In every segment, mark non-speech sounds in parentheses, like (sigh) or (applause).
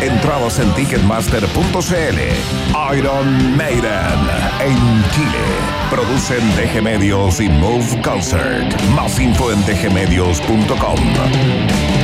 Entradas en ticketmaster.cl. Iron Maiden en Chile. Producen DG Medios y Move Concert. Más info en dgmedios.com.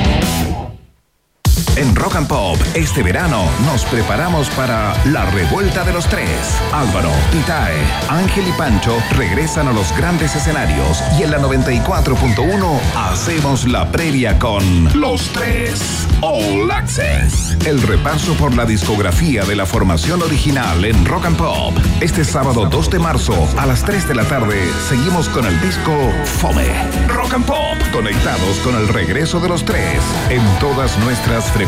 En Rock and Pop, este verano nos preparamos para la revuelta de los tres. Álvaro, Itae, Ángel y Pancho regresan a los grandes escenarios y en la 94.1 hacemos la previa con Los Tres All Access. El repaso por la discografía de la formación original en Rock and Pop. Este sábado 2 de marzo a las 3 de la tarde seguimos con el disco Fome. Rock and Pop, conectados con el regreso de los tres en todas nuestras frecuencias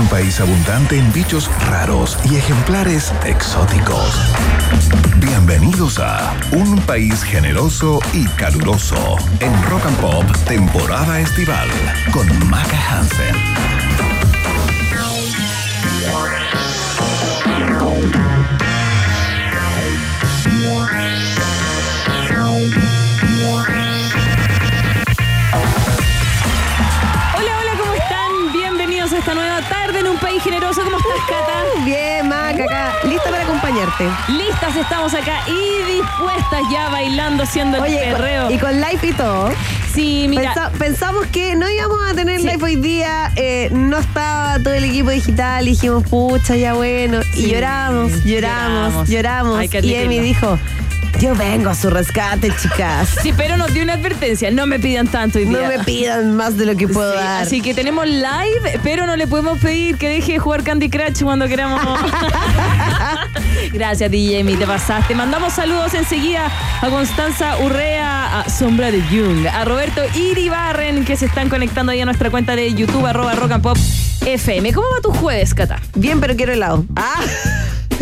un país abundante en bichos raros y ejemplares exóticos. Bienvenidos a Un país generoso y caluroso en Rock and Pop temporada estival con Maca Hansen. Cata? Bien, Maca, acá. Lista para acompañarte. Listas estamos acá y dispuestas ya bailando, haciendo el perreo. Y con live y todo. Sí, mira. pensamos que no íbamos a tener live hoy día. Eh, no estaba todo el equipo digital. Dijimos, pucha, ya bueno. Y lloramos, lloramos, lloramos. y Emi dijo, yo vengo a su rescate, chicas. Sí, pero nos dio una advertencia. No me pidan tanto hoy día. No me pidan más de lo que puedo dar. Así que tenemos live, pero no le podemos pedir que deje de jugar Candy Crush cuando queramos. (laughs) Gracias, DJ, te pasaste. Mandamos saludos enseguida a Constanza Urrea, a Sombra de Jung, a Roberto Iribarren, que se están conectando ahí a nuestra cuenta de YouTube, arroba rock and pop FM. ¿Cómo va tu jueves, Cata? Bien, pero quiero helado. Ah.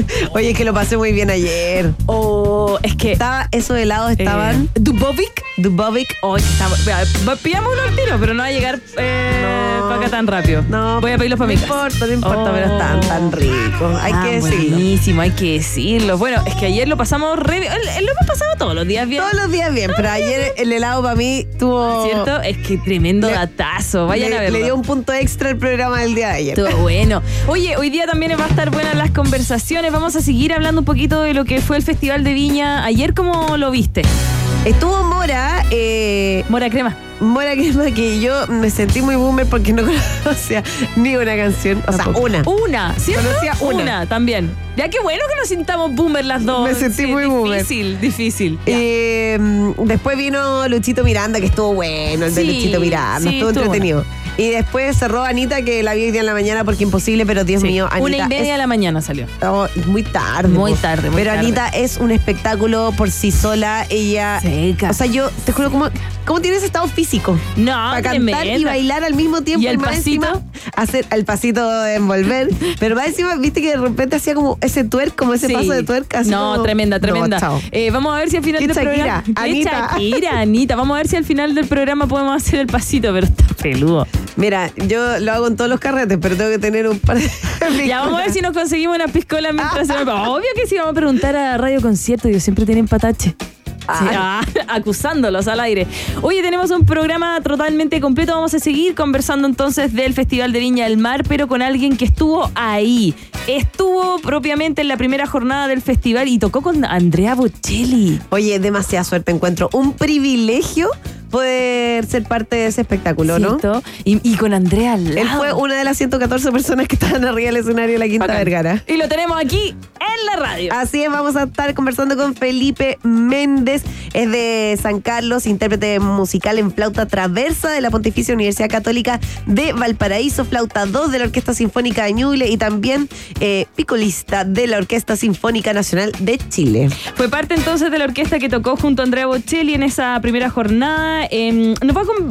(laughs) Oye, es que lo pasé muy bien ayer. Oh, es que. Estaba, esos helados estaban. Eh, Dubovic. Dubovic. Oh, estamos. Pillamos uno al tiro, pero no va a llegar eh, para acá tan rápido. No. Voy a pedirlos para mi casa. No importa, no importa, pero están tan oh. ricos. Hay que ah, decirlo. Buenísimo, hay que decirlo. Bueno, es que ayer lo pasamos re bien. Lo hemos pasado todos los días bien. Todos los días bien, pero ayer el helado para mí tuvo. ¿Cierto? Es que tremendo datazo. Vayan a verlo. Le dio un punto extra el programa del día de ayer. Estuvo bueno. Oye, hoy día también va a estar buenas las conversaciones. Vamos a seguir hablando un poquito de lo que fue el Festival de Viña ayer. ¿Cómo lo viste? Estuvo Mora. Eh, Mora Crema. Mora Crema, que yo me sentí muy boomer porque no (laughs) conocía ni una canción. O sea, una. Una, ¿cierto? Conocía una. también. Ya qué bueno que nos sintamos boomer las dos. Me sentí muy boomer. Difícil, difícil. Eh, después vino Luchito Miranda, que estuvo bueno, el de Luchito Miranda. estuvo, entretenido. Y después cerró Anita, que la vi hoy día en la mañana porque imposible, pero Dios mío, Anita. Una y media de la mañana salió. Oh, muy tarde. Muy tarde, Pero Anita es un espectáculo por sí sola. Ella. O sea, yo te juro, ¿cómo, cómo tienes estado físico? No, Para cantar y bailar al mismo tiempo. Y el pasito. hacer el pasito de envolver. (laughs) pero más encima, viste que de repente hacía como ese twerk, como ese paso de twerk. no, tremenda, tremenda. Eh, vamos a ver si al final del programa. Anita. Shakira, (laughs) Anita. Vamos a ver si al final del programa podemos hacer el pasito, pero está peludo. Mira, yo lo hago en todos los carretes, pero tengo que tener un par de. (laughs) Ya vamos a ver si nos conseguimos una piscola mientras se Obvio que sí, vamos a preguntar a Radio Concierto, ellos siempre tienen patache. Ah, (laughs) acusándolos al aire. Oye, tenemos un programa totalmente completo. Vamos a seguir conversando entonces del Festival de Viña del Mar, pero con alguien que estuvo ahí. Estuvo propiamente en la primera jornada del festival y tocó con Andrea Bocelli. Oye, demasiada suerte encuentro. Un privilegio poder ser parte de ese espectáculo, ¿no? Y, con Andrea Él fue una de las 114 personas que estaban arriba del escenario de la Quinta Vergara. Y lo tenemos aquí en la radio. Así es, vamos a estar conversando con Felipe Méndez. Es de San Carlos, intérprete musical en flauta traversa de la Pontificia Universidad Católica de Valparaíso, flauta 2 de la Orquesta Sinfónica de Ñuble y también eh, picolista de la Orquesta Sinfónica Nacional de Chile. Fue parte entonces de la orquesta que tocó junto a Andrea Bocelli en esa primera jornada Em,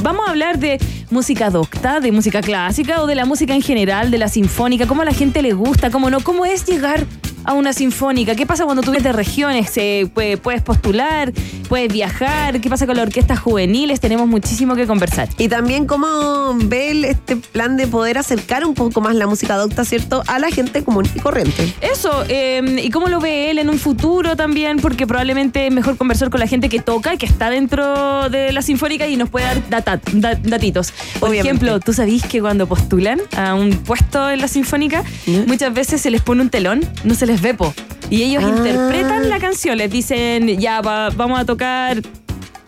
vamos a hablar de música docta, de música clásica o de la música en general, de la sinfónica, cómo a la gente le gusta, cómo no, cómo es llegar a una sinfónica? ¿Qué pasa cuando tú vienes de regiones? Eh, puedes, puedes postular, puedes viajar. ¿Qué pasa con las orquestas juveniles? Tenemos muchísimo que conversar. Y también cómo ve el- este plan de poder acercar un poco más la música docta, ¿cierto? A la gente común y corriente. Eso, eh, y cómo lo ve él en un futuro también, porque probablemente es mejor conversar con la gente que toca, que está dentro de la sinfónica y nos puede dar data- da- datitos. Por Obviamente. ejemplo, tú sabís que cuando postulan a un puesto en la sinfónica, muchas veces se les pone un telón, no se les ve, po. Y ellos Ah. interpretan la canción, les dicen, ya va- vamos a tocar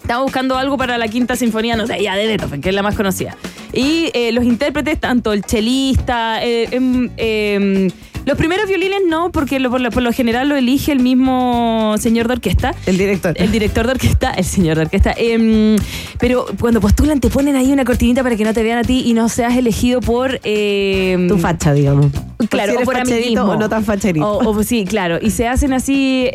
Estamos buscando algo para la quinta sinfonía, no sé, ya de Beethoven, que es la más conocida. Y eh, los intérpretes, tanto el chelista, eh, em, em, los primeros violines no, porque lo- por, lo, por lo general lo elige el mismo señor de orquesta. El director. El director de orquesta, el señor de orquesta. Em, pero cuando postulan te ponen ahí una cortinita para que no te vean a ti y no seas elegido por... tu facha, digamos. Claro, si o. O no tan facherito. O, sí, claro. Y se hacen así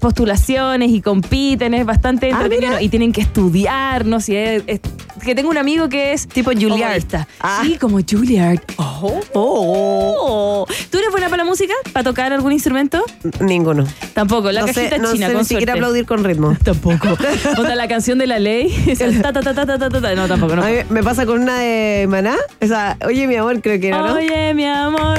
postulaciones y compiten, es bastante ah, entretenido. Y tienen que estudiar, no sé. Si que tengo un amigo que es. Tipo Juilliard. Ah. Sí, como Juilliard. Oh. Oh. ¿Tú eres buena para la música? ¿Para tocar algún instrumento? Ninguno. Tampoco. La no cajita sé, no china, sé con ni siquiera aplaudir con ritmo. (laughs) Tampoco. (laughs) o la canción de la ley. No, tampoco. No. A mí me pasa con una de Maná. O sea, oye, mi amor, creo que era, ¿no? Oye, mi amor,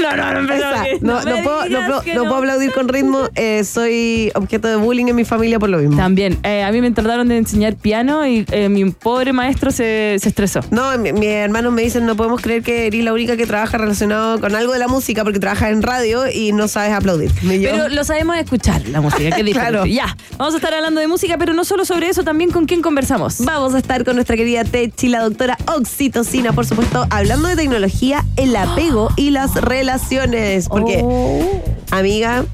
No, no, no, No, no puedo, no, puedo, no puedo aplaudir con ritmo. eh, soy objeto de bullying en mi familia por lo mismo. También, eh, a mí me trataron de enseñar piano y eh, mi pobre maestro se, se estresó. No, mi- mis hermanos me dicen, no podemos creer que eres la única que trabaja relacionado con algo de la música porque trabajas en radio y no sabes aplaudir. Pero lo sabemos escuchar, la música, (laughs) diferente. Claro. Ya, vamos a estar hablando de música, pero no solo sobre eso, también con quién conversamos. Vamos a estar con nuestra querida Techi, la doctora Oxitocina, por supuesto, hablando de tecnología, el apego y las relaciones. Porque, Oh. amiga,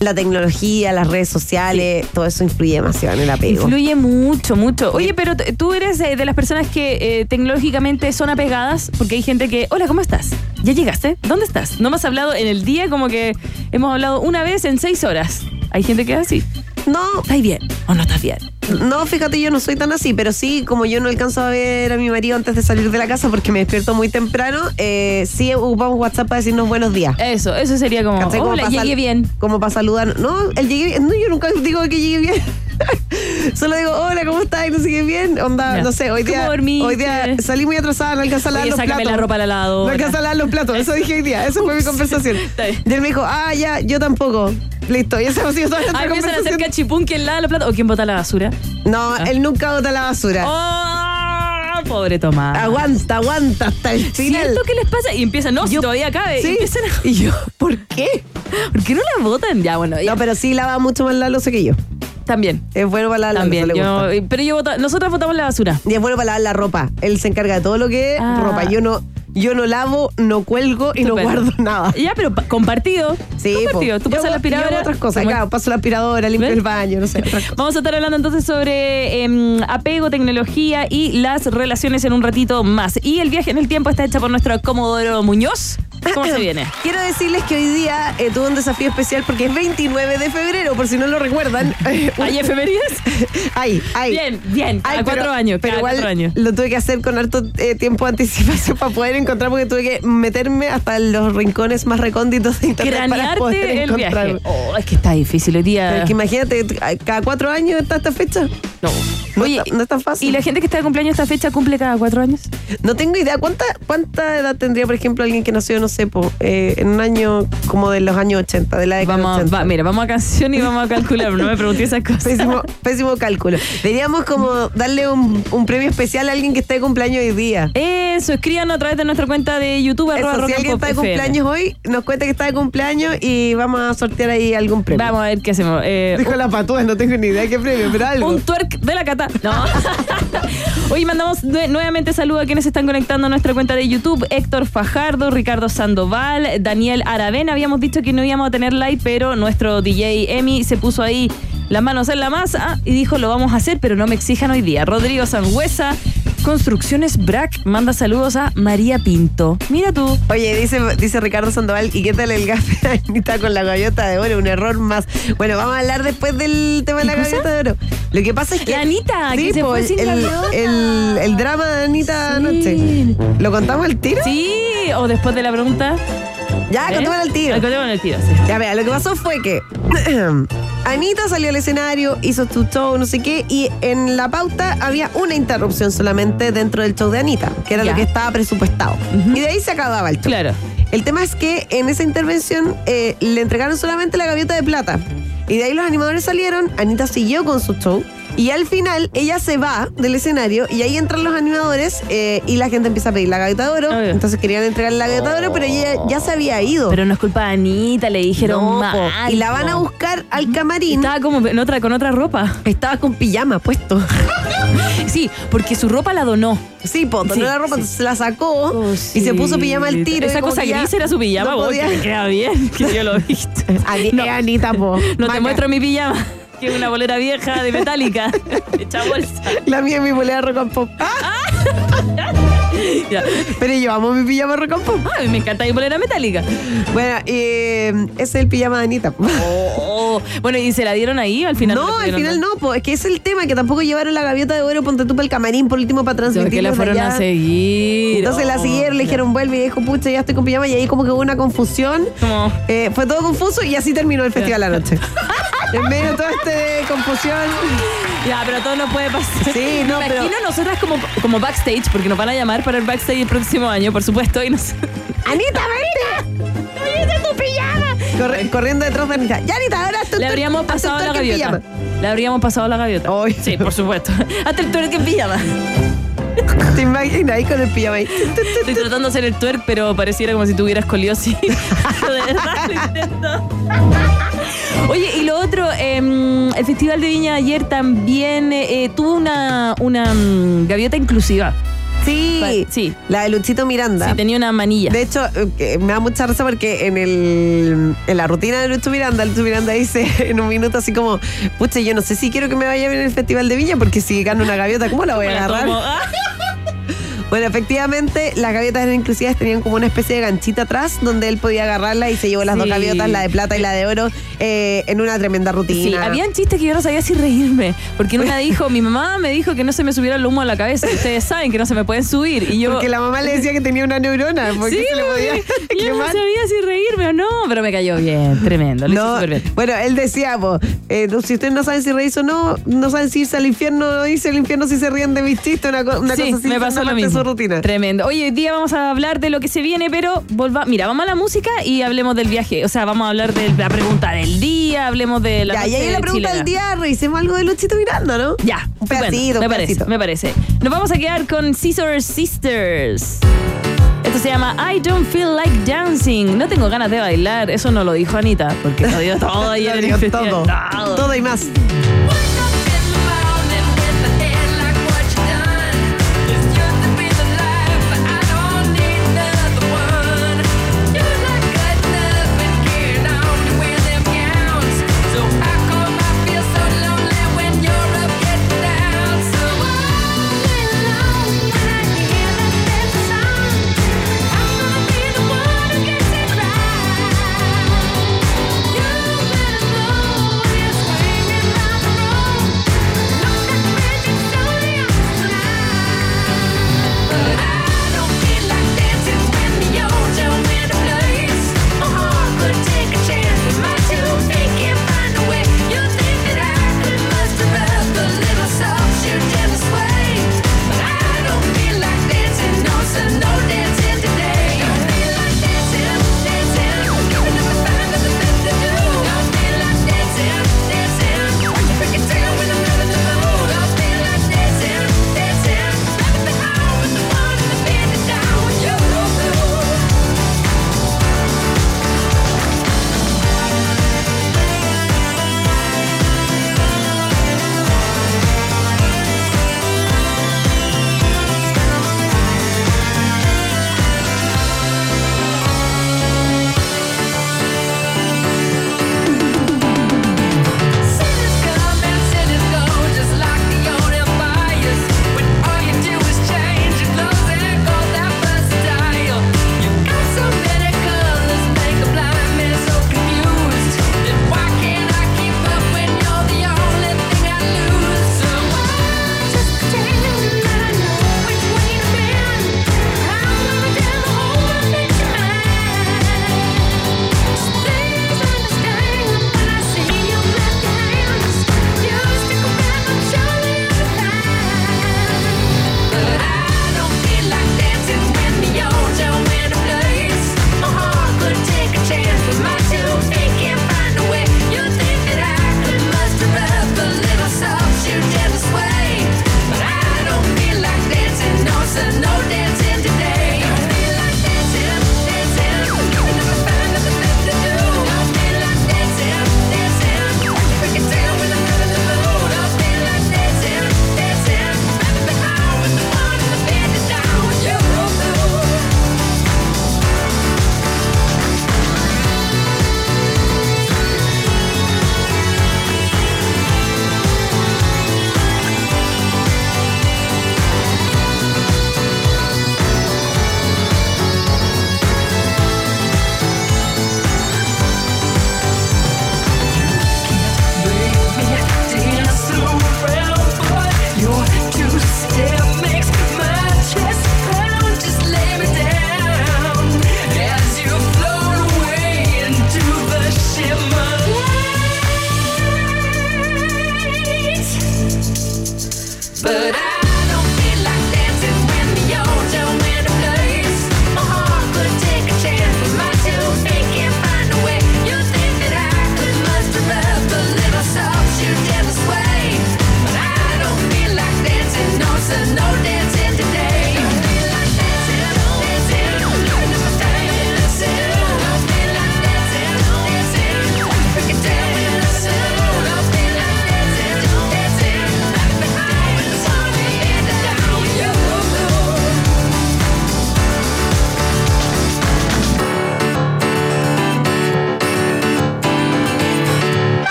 la tecnología, las redes sociales, todo eso influye demasiado en el apego. Influye mucho, mucho. Oye, pero tú eres eh, de las personas que eh, tecnológicamente son apegadas, porque hay gente que, hola, ¿cómo estás? ¿Ya llegaste? ¿Dónde estás? No me has hablado en el día como que hemos hablado una vez en seis horas. Hay gente que es así. No, ¿Estás bien o no estás bien? no, fíjate, yo no soy tan así, pero sí, como yo no alcanzo a ver a mi marido antes de salir de la casa porque me despierto muy temprano, eh, sí ocupamos WhatsApp para decirnos buenos días. Eso, eso sería como, hola, llegué bien. Como para saludar. No, él llegué bien. No, yo nunca digo que llegué bien. Solo digo, hola, ¿cómo estás? Y no sé qué bien. Onda, Ya. no sé, hoy ¿Cómo día, hoy día salí muy atrasada, no alcanza a lavar los platos. la ropa la. No alcanza a lavar los platos. Eso dije hoy día. Esa fue mi conversación. (laughs) Y él me dijo, ah, ya, yo tampoco. Listo. Y esa ha sido toda nuestra Ah, empiezan a hacer conversación. cachipún, ¿quién lava la plata? ¿O quién bota la basura? No, él nunca bota la basura. ¡Oh! Pobre Tomás. Aguanta, aguanta hasta el final. ¿Cierto qué les pasa? Y empiezan, no, si todavía cabe. Sí. Y empiezan a... Y yo, ¿por qué? ¿Por qué no la botan? Ya, bueno, ya. No, pero sí lava mucho más la losa que yo. También. Es bueno para lavar la También. le Yo, gusta. pero yo bota- nosotros botamos la basura. Y es bueno para lavar la ropa. Él se encarga de todo lo que es Ah. ropa. Yo no, yo no lavo, no cuelgo y no guardo (laughs) nada. Ya, pero pa- compartido. Sí, compartido. po. Tú Yo pasas la aspiradora. otras cosas. Claro, paso la aspiradora, limpio ¿Ves? el baño, no sé. Vamos a estar hablando entonces sobre em, apego, tecnología y las relaciones en un ratito más. Y el viaje en el tiempo está hecha por nuestro Comodoro Muñoz. ¿Cómo se (clears throat) viene? Quiero decirles que hoy día eh, tuve un desafío especial porque es 29 de febrero, por si no lo recuerdan. (laughs) ¿Hay (laughs) efemérides? (laughs) Ay, ay. Bien, bien. Ay, cuatro pero- años. Pero igual cuatro años. lo tuve que hacer con harto eh, tiempo de anticipación para poder encontrar, porque tuve que meterme hasta los rincones más recónditos de internet para poder Cranearte el encontrar. viaje. Oh, es que está difícil hoy día. Pero es que imagínate, cada cuatro años está esta fecha. No. No, Oye, está- no es tan fácil. ¿y la gente que está de cumpleaños esta fecha cumple cada cuatro años? No tengo idea. ¿Cuánta, ¿Cuánta edad tendría, por ejemplo, alguien que nació, no sé, po, eh, en un año como de los años 80, de la década Vamos, 80? va, mira, vamos a canción y vamos a calcular. No me pregunté esas cosas. Pésimo, pésimo cálculo. Deberíamos como darle un, un premio especial a alguien que esté de cumpleaños hoy día. Eso, escríbanos a través de nuestra cuenta de YouTube. Eso, arroba si alguien está de FM. cumpleaños hoy, nos cuenta que está de cumpleaños y vamos a sortear ahí algún premio. Vamos a ver qué hacemos. Eh, Dijo la patúa, no tengo ni idea de qué premio, pero algo. Un twerk de la No. (laughs) Hoy mandamos nue- nuevamente saludos a quienes están conectando a nuestra cuenta de YouTube. Héctor Fajardo, Ricardo Sandoval, Daniel Aravena. Habíamos dicho que no íbamos a tener live, pero nuestro DJ Emi se puso ahí las manos en la masa y dijo lo vamos a hacer, pero no me exijan hoy día. Rodrigo Sangüesa, Construcciones Brack, manda saludos a María Pinto. Mira tú. Oye, dice, dice Ricardo Sandoval, ¿y qué tal el gafe Anita con la gaviota de oro? Un error más. Bueno, vamos a hablar después del tema de la ¿Qué cosa? gaviota de oro. Lo que pasa es que. La Anita, Sí, que se fue el, sin el, el- el drama de Anita Sí. anoche. ¿Lo contamos al tiro? Sí, o después de la pregunta. Ya, ¿Eh? contémoslo al tiro. Contémoslo al tiro, sí. Ya vea, lo que pasó fue que (clears throat) Anita salió al escenario, hizo su show, no sé qué, y en la pauta había una interrupción solamente dentro del show de Anita, que era Ya. lo que estaba presupuestado. Y de ahí se acababa el show. Claro. El tema es que en esa intervención eh, le entregaron solamente la gaviota de plata. Y de ahí los animadores salieron, Anita siguió con su show. Y al final ella se va del escenario y ahí entran los animadores eh, y la gente empieza a pedir la gaviota de oro. Obvio. Entonces querían entregarle la gaviota de oro, pero ella ya se había ido. Pero no es culpa de Anita, le dijeron No, po. mal. y la van a po. buscar al camarín. Estaba como en otra, con otra ropa. Estaba con pijama puesto. (laughs) Sí, porque su ropa la donó. Sí, po, donó Sí, la ropa, sí. entonces se la sacó y se puso pijama al tiro. Esa y como cosa que ya gris era su pijama, no vos, podía- que le queda bien, que yo lo he visto. (laughs) Ani- No. Anita, po. No te Maca. muestro mi pijama, que es una bolera vieja de metálica, (laughs) hecha bolsa. La mía es mi bolera rock and pop. (laughs) Ya. Pero yo amo mi pijama rock and pop. Ay, me encanta mi bolera metálica. Bueno, eh, ese es el pijama de Anita. po. Oh, bueno, ¿y se la dieron ahí al final? no, al final no, po. es que es el tema, que tampoco llevaron la gaviota de oro, ponte tú para el camarín por último para transmitir. ¿Por qué la fueron allá. a seguir? Entonces la Oh, siguieron, le dijeron vuelve y dijo, pucha, ya estoy con pijama y ahí como que hubo una confusión. Eh, fue todo confuso y así terminó el festival la noche. (laughs) en medio de toda esta confusión. Ya, pero todo no puede pasar. Sí, no, Me pero- imagino nosotras como, como backstage, porque nos van a llamar para el backstage el próximo año, por supuesto, y nos... ¡Anita, (laughs) vente! ¡Vente tu pijama! Corre- corriendo detrás de Anita. Ya, Anita, ahora tú Le habríamos pasado la gaviota. Le habríamos pasado la gaviota. Ay. Sí, por supuesto. Hasta el twerk en pijama. ¿Te imaginas ahí con el pijama ahí? Estoy tratando de hacer el twerk, pero pareciera como si tuviera escoliosis. Pero (laughs) de verdad lo intento. Oye, y lo otro, em, el Festival de Viña ayer también eh, eh, tuvo una, una mm, gaviota inclusiva. Sí, Sí. La de Luchito Miranda. Sí, tenía una manilla. De hecho, eh, me da mucha risa porque en el en la rutina de Lucho Miranda, Lucho Miranda dice (laughs) en un minuto así como, pucha, yo no sé si quiero que me vaya bien en el Festival de Viña porque si gano una gaviota, ¿cómo la voy a agarrar? (laughs) Bueno, efectivamente, las gaviotas eran inclusivas, tenían como una especie de ganchita atrás donde él podía agarrarla y se llevó las dos gaviotas, la de plata y la de oro, eh, en una tremenda rutina. Sí, habían chistes que yo no sabía si reírme. Porque una (laughs) dijo, mi mamá me dijo que no se me subiera el humo a la cabeza. Ustedes saben que no se me pueden subir. Y yo. Porque la mamá le decía que tenía una neurona, porque Sí, se le podía yo no sabía si reírme o no, pero me cayó bien, tremendo, lo hizo No, súper bien. bueno, él decía, po, eh, si ustedes no saben si reírse o no, no saben si irse al infierno o irse al infierno si se ríen de mis chistes, una, co- una sí, cosa así. me pasó lo mismo. Su rutina. Tremendo. Oye, hoy día vamos a hablar de lo que se viene, pero volva, mira, vamos a la música y hablemos del viaje. O sea, vamos a hablar de la pregunta del día, hablemos de la Ya, y noche ahí en la pregunta chilena. del día revisemos algo de Luchito Miranda, ¿no? Ya, Un pedacito, me un parece, me parece. Nos vamos a quedar con Scissor Sisters. Esto se llama I Don't Feel Like Dancing. No tengo ganas de bailar. Eso no lo dijo Anita, porque lo dio (laughs) todo ayer en el Todo. todo y más.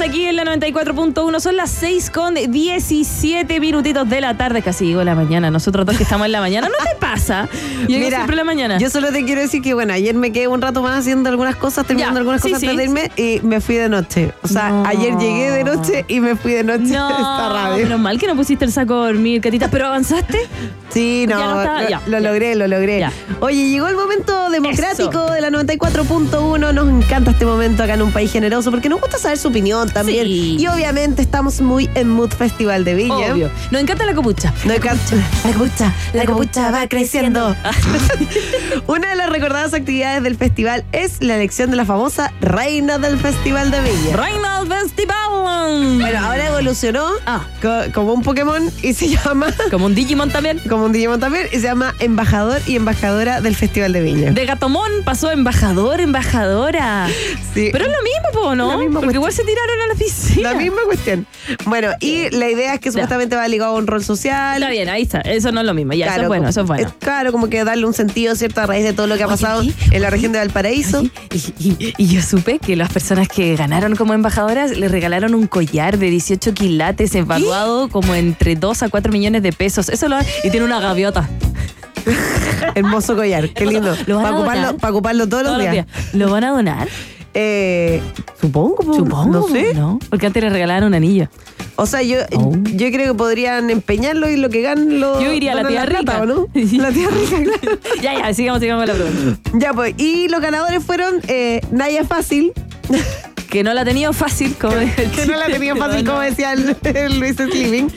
Aquí en la 94.1. Son las 6 con 17 minutitos de la tarde. Casi digo la mañana. Nosotros dos que estamos en la mañana. ¿No te pasa? (laughs) Yo siempre en la mañana. Yo solo te quiero decir que, bueno, ayer me quedé un rato más haciendo algunas cosas, terminando Ya, algunas sí, cosas sí. antes de irme y me fui de noche. O sea, No. ayer llegué de noche y me fui de noche. Está (laughs) No, rabia. menos mal que no pusiste el saco a dormir, Catita. ¿Pero avanzaste? (laughs) Sí, no, no lo, ya, lo ya. logré, lo logré. Ya. Oye, llegó el momento democrático Eso. de la 94.1. Nos encanta este momento acá en un país generoso porque nos gusta saber su opinión también. Sí. Y obviamente estamos muy en Mood Festival de Viña. Obvio. Nos encanta la copucha. No encanta. La copucha, la copucha va creciendo. (laughs) Una de las recordadas actividades del festival es la elección de la famosa reina del Festival de Viña. Reina del Festival. Bueno, ahora evolucionó Ah. co- como un Pokémon y se llama, Como un Digimon también. como un Digimon también, y se llama embajador y embajadora del Festival de Viña. De Gatomón pasó embajador, embajadora. Sí. Pero es lo mismo, ¿no? Porque igual se tiraron a la piscina. La misma cuestión. Bueno, y la idea es que supuestamente va ligado a un rol social. Está bien, ahí está. Eso no es lo mismo. Ya, eso es bueno, como- eso es bueno. es claro, como que darle un sentido, ¿cierto? A raíz de todo lo que ha pasado en la región de Valparaíso. Y, y- y yo supe que las personas que ganaron como embajadoras le regalaron un collar de 18 quilates evaluado como entre 2 a 4 millones de pesos. Eso lo y tiene una gaviota. (laughs) Hermoso collar, qué lindo. ¿Lo van Para ocuparlo, para ocuparlo todos, los días. ¿Lo van a donar? Eh, supongo, po, Supongo. No sé. ¿no? Porque antes le regalaron un anillo. O sea, yo, Oh. yo creo que podrían empeñarlo y lo que ganan lo. Yo iría a la tía plata, rica. ¿o no? (laughs) La tía rica, claro. (laughs) ya, ya, sigamos, sigamos la pregunta. ya, pues. Y los ganadores fueron eh, Naya Fácil, Que no la ha tenido fácil, como que no la pero fácil, como decía el, el Luis Slimming.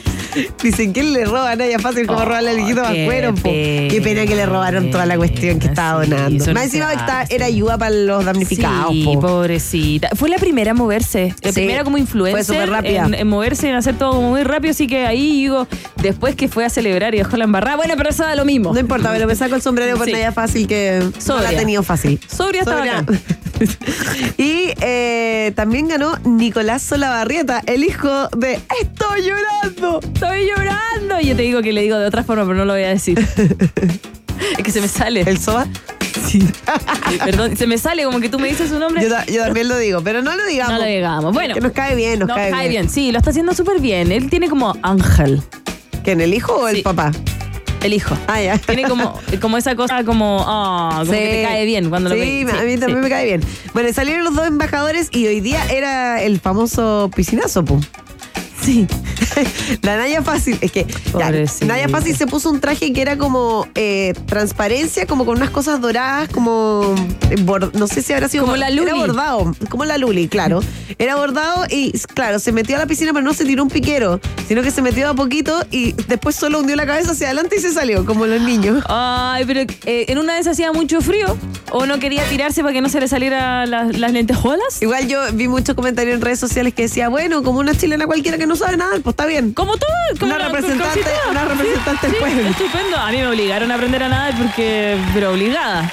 Dicen que le roba a Naya Fácil como Oh, robarle al hijito qué Vascuero. po. Qué pena que le robaron toda la cuestión que estaba Sí, donando. Más encima que está- era ayuda para los damnificados. Sí, po. pobrecita. Fue la primera a moverse. La Sí, primera como influencer. fue súper rápida. En, en moverse, en hacer todo como muy rápido. Así que ahí digo, después que fue a celebrar y dejó la embarrada. Bueno, pero eso da lo mismo. No importa, pero me saco el sombrero por. Naya Fácil que no la Sobria. ha tenido fácil. Sobria está bacán. (laughs) y eh, también ganó Nicolás Solabarrieta, el hijo de Estoy llorando. Estoy llorando. Y yo te digo que le digo de otra forma, pero no lo voy a decir. (laughs) es que se me sale. ¿El Soba? (laughs) Perdón, se me sale como que tú me dices su nombre. Yo, ta- yo también lo digo, pero no lo digamos. no lo digamos. Bueno. Que nos cae bien, nos Nos cae, cae bien. bien. Sí, lo está haciendo súper bien. Él tiene como ángel, ¿Quién, el hijo o el Sí. papá? el hijo. Ah, ya. Tiene como, como esa cosa como, ah, como Sí. que te cae bien cuando sí, lo ves. a mí también me cae bien. Bueno, salieron los dos embajadores y hoy día era el famoso piscinazo, po. Sí. (laughs) La Naya Fácil, es que Pobrecita. Naya Fácil se puso un traje que era como eh, transparencia, como con unas cosas doradas, como eh, no sé si habrá sido Como la Luli. Era bordado, como la Luli, claro. Era bordado y claro, se metió a la piscina, pero no se tiró un piquero, sino que se metió a poquito y después solo hundió la cabeza hacia adelante y se salió, como los niños. Ay, pero eh, en una vez hacía mucho frío o no quería tirarse para que no se le saliera las, las lentejuelas. Igual yo vi muchos comentarios en redes sociales que decía, bueno, como una chilena cualquiera que no sabe nada, pues está bien. Como todo, como Una la- representante- una representante del Sí, pueblo. Estupendo. A mí me obligaron a aprender a nadar porque, pero obligada.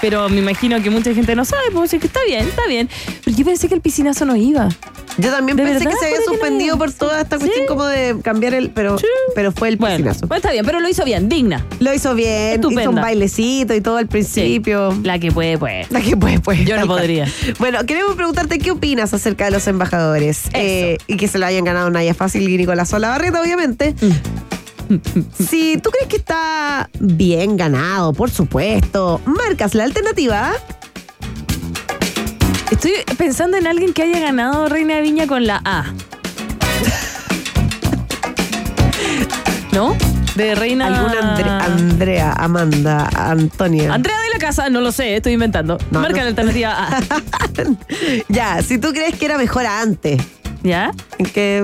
Pero me imagino que mucha gente no sabe, pues sí que está bien, está bien. Pero yo pensé que el piscinazo no iba. Yo también ¿De pensé verdad? que se había suspendido por toda esta cuestión Sí. como de cambiar el, pero, pero fue el Bueno, piscinazo. pues está bien, pero lo hizo bien, digna. Lo hizo bien, Estupenda. hizo un bailecito y todo al principio. La que puede, pues. La que pues, pues. Yo no podría. Bueno, queremos preguntarte qué opinas acerca de los embajadores. Eh, y que se lo hayan ganado Naya Fácil y Nicolás Barreta, obviamente. si tú crees que está bien ganado, por supuesto, marcas la alternativa. Estoy pensando en alguien que haya ganado Reina de Viña con la A. ¿No? De Reina. Alguna Andre- Andrea, Amanda, Antonia. Andrea de la Casa, no lo sé, estoy inventando. No, Marca no. la alternativa A. (laughs) ya, si tú crees que era mejor antes, ¿Ya? en que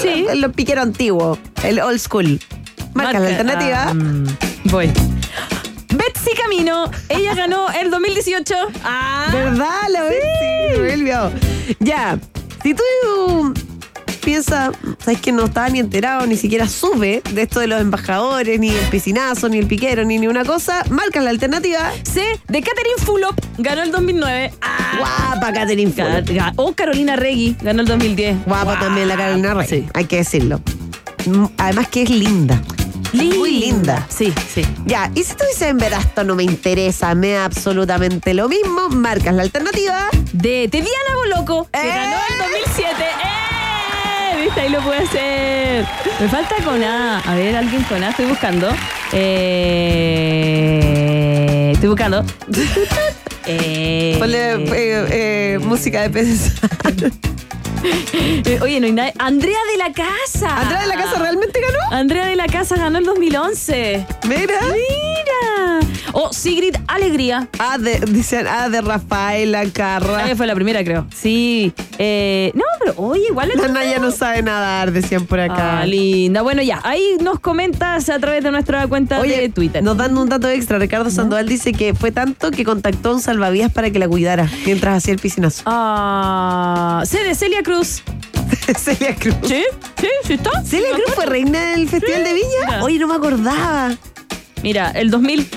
Sí. el, el piquero antiguo, el old school. Marca, la alternativa. ah, mm, voy. Betsy Camino, ella ganó el 2018. Ah. ¿Verdad? La sí, olvidó. Ya, si tú piensa, sabes que no estaba ni enterado, ni siquiera sube de esto de los embajadores, ni el piscinazo, ni el piquero, ni ni una cosa, marca la alternativa. C, de Catherine Fulop, ganó el 2009. Ah, Guapa Catherine Ca- Fulop. O Carolina Regui, ganó el 2010. Guapa también la Carolina Rey, Sí. hay que decirlo. Mm, Además que es linda. Muy linda. Sí, sí. Ya, y si tú dices en verdad esto no me interesa, me da absolutamente lo mismo, marcas la alternativa. De Teviana Boloco, que ¡Eh! ganó el 2007. ¡Eh! ¿Viste? Ahí lo puede hacer. Me falta con A. A ver, alguien con A. Estoy buscando. Eh, estoy buscando. Ponle eh, eh, música de peces. (laughs) (laughs) Oye, no hay nadie. Andrea de la Casa. ¿Andrea de la Casa realmente ganó? Andrea de la Casa ganó el 2011. Mira. Mira. O Sigrid Alegría. Ah, de, dicen, ah, de Rafaela Carra. Ah, fue la primera, creo. Sí. Eh, no, pero oye, igual La Naya no sabe nadar, decían por acá. Ah, linda. Bueno, ya, ahí nos comentas a través de nuestra cuenta Oye, de Twitter. nos dan un dato extra. Ricardo Sandoval dice que fue tanto que contactó a un salvavidas para que la cuidara mientras hacía el piscinazo. Ah, C de Celia Cruz. (laughs) Celia Cruz. ¿Sí? ¿Sí? ¿Sí está? Celia Cruz fue reina del Festival de Viña. Oye, no me acordaba. Mira, el 2000.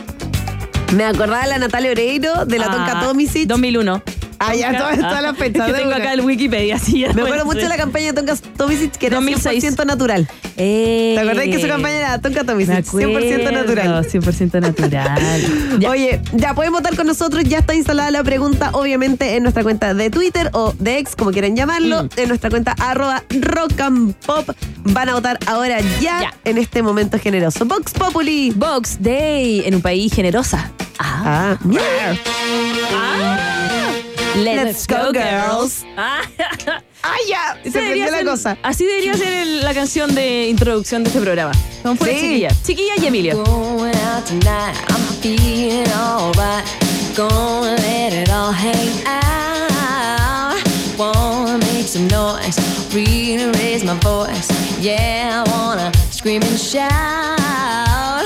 Me acordaba de la Natalia Oreiro, de la Tonka Ah, Tomisic. 2001. Ah, ya, todas todas las fechas. Es que tengo acá el Wikipedia, sí. Me acuerdo mucho de la campaña de Tonka Tomisic que era 2006. 100% natural. Eh, ¿Te acordás que su campaña era Tonka Tomisic? acuerdo, 100% natural. 100% natural. (laughs) Ya. Oye, ya pueden votar con nosotros. Ya está instalada la pregunta, obviamente, en nuestra cuenta de Twitter o de ex, como quieran llamarlo. Mm. En nuestra cuenta arroba rock and pop. Van a votar ahora ya, Ya. en este momento generoso. Vox Populi. Box Day en un país generosa. Ah. Ah, mira. Let's, go, girls. Ah. (laughs) Ah, ya. Se debería perdió la ser- cosa. Así debería ser el- la canción de introducción de este programa. Son puras Sí. chiquillas. Chiquilla y make some noise, really raise my voice. Yeah, I wanna scream and shout.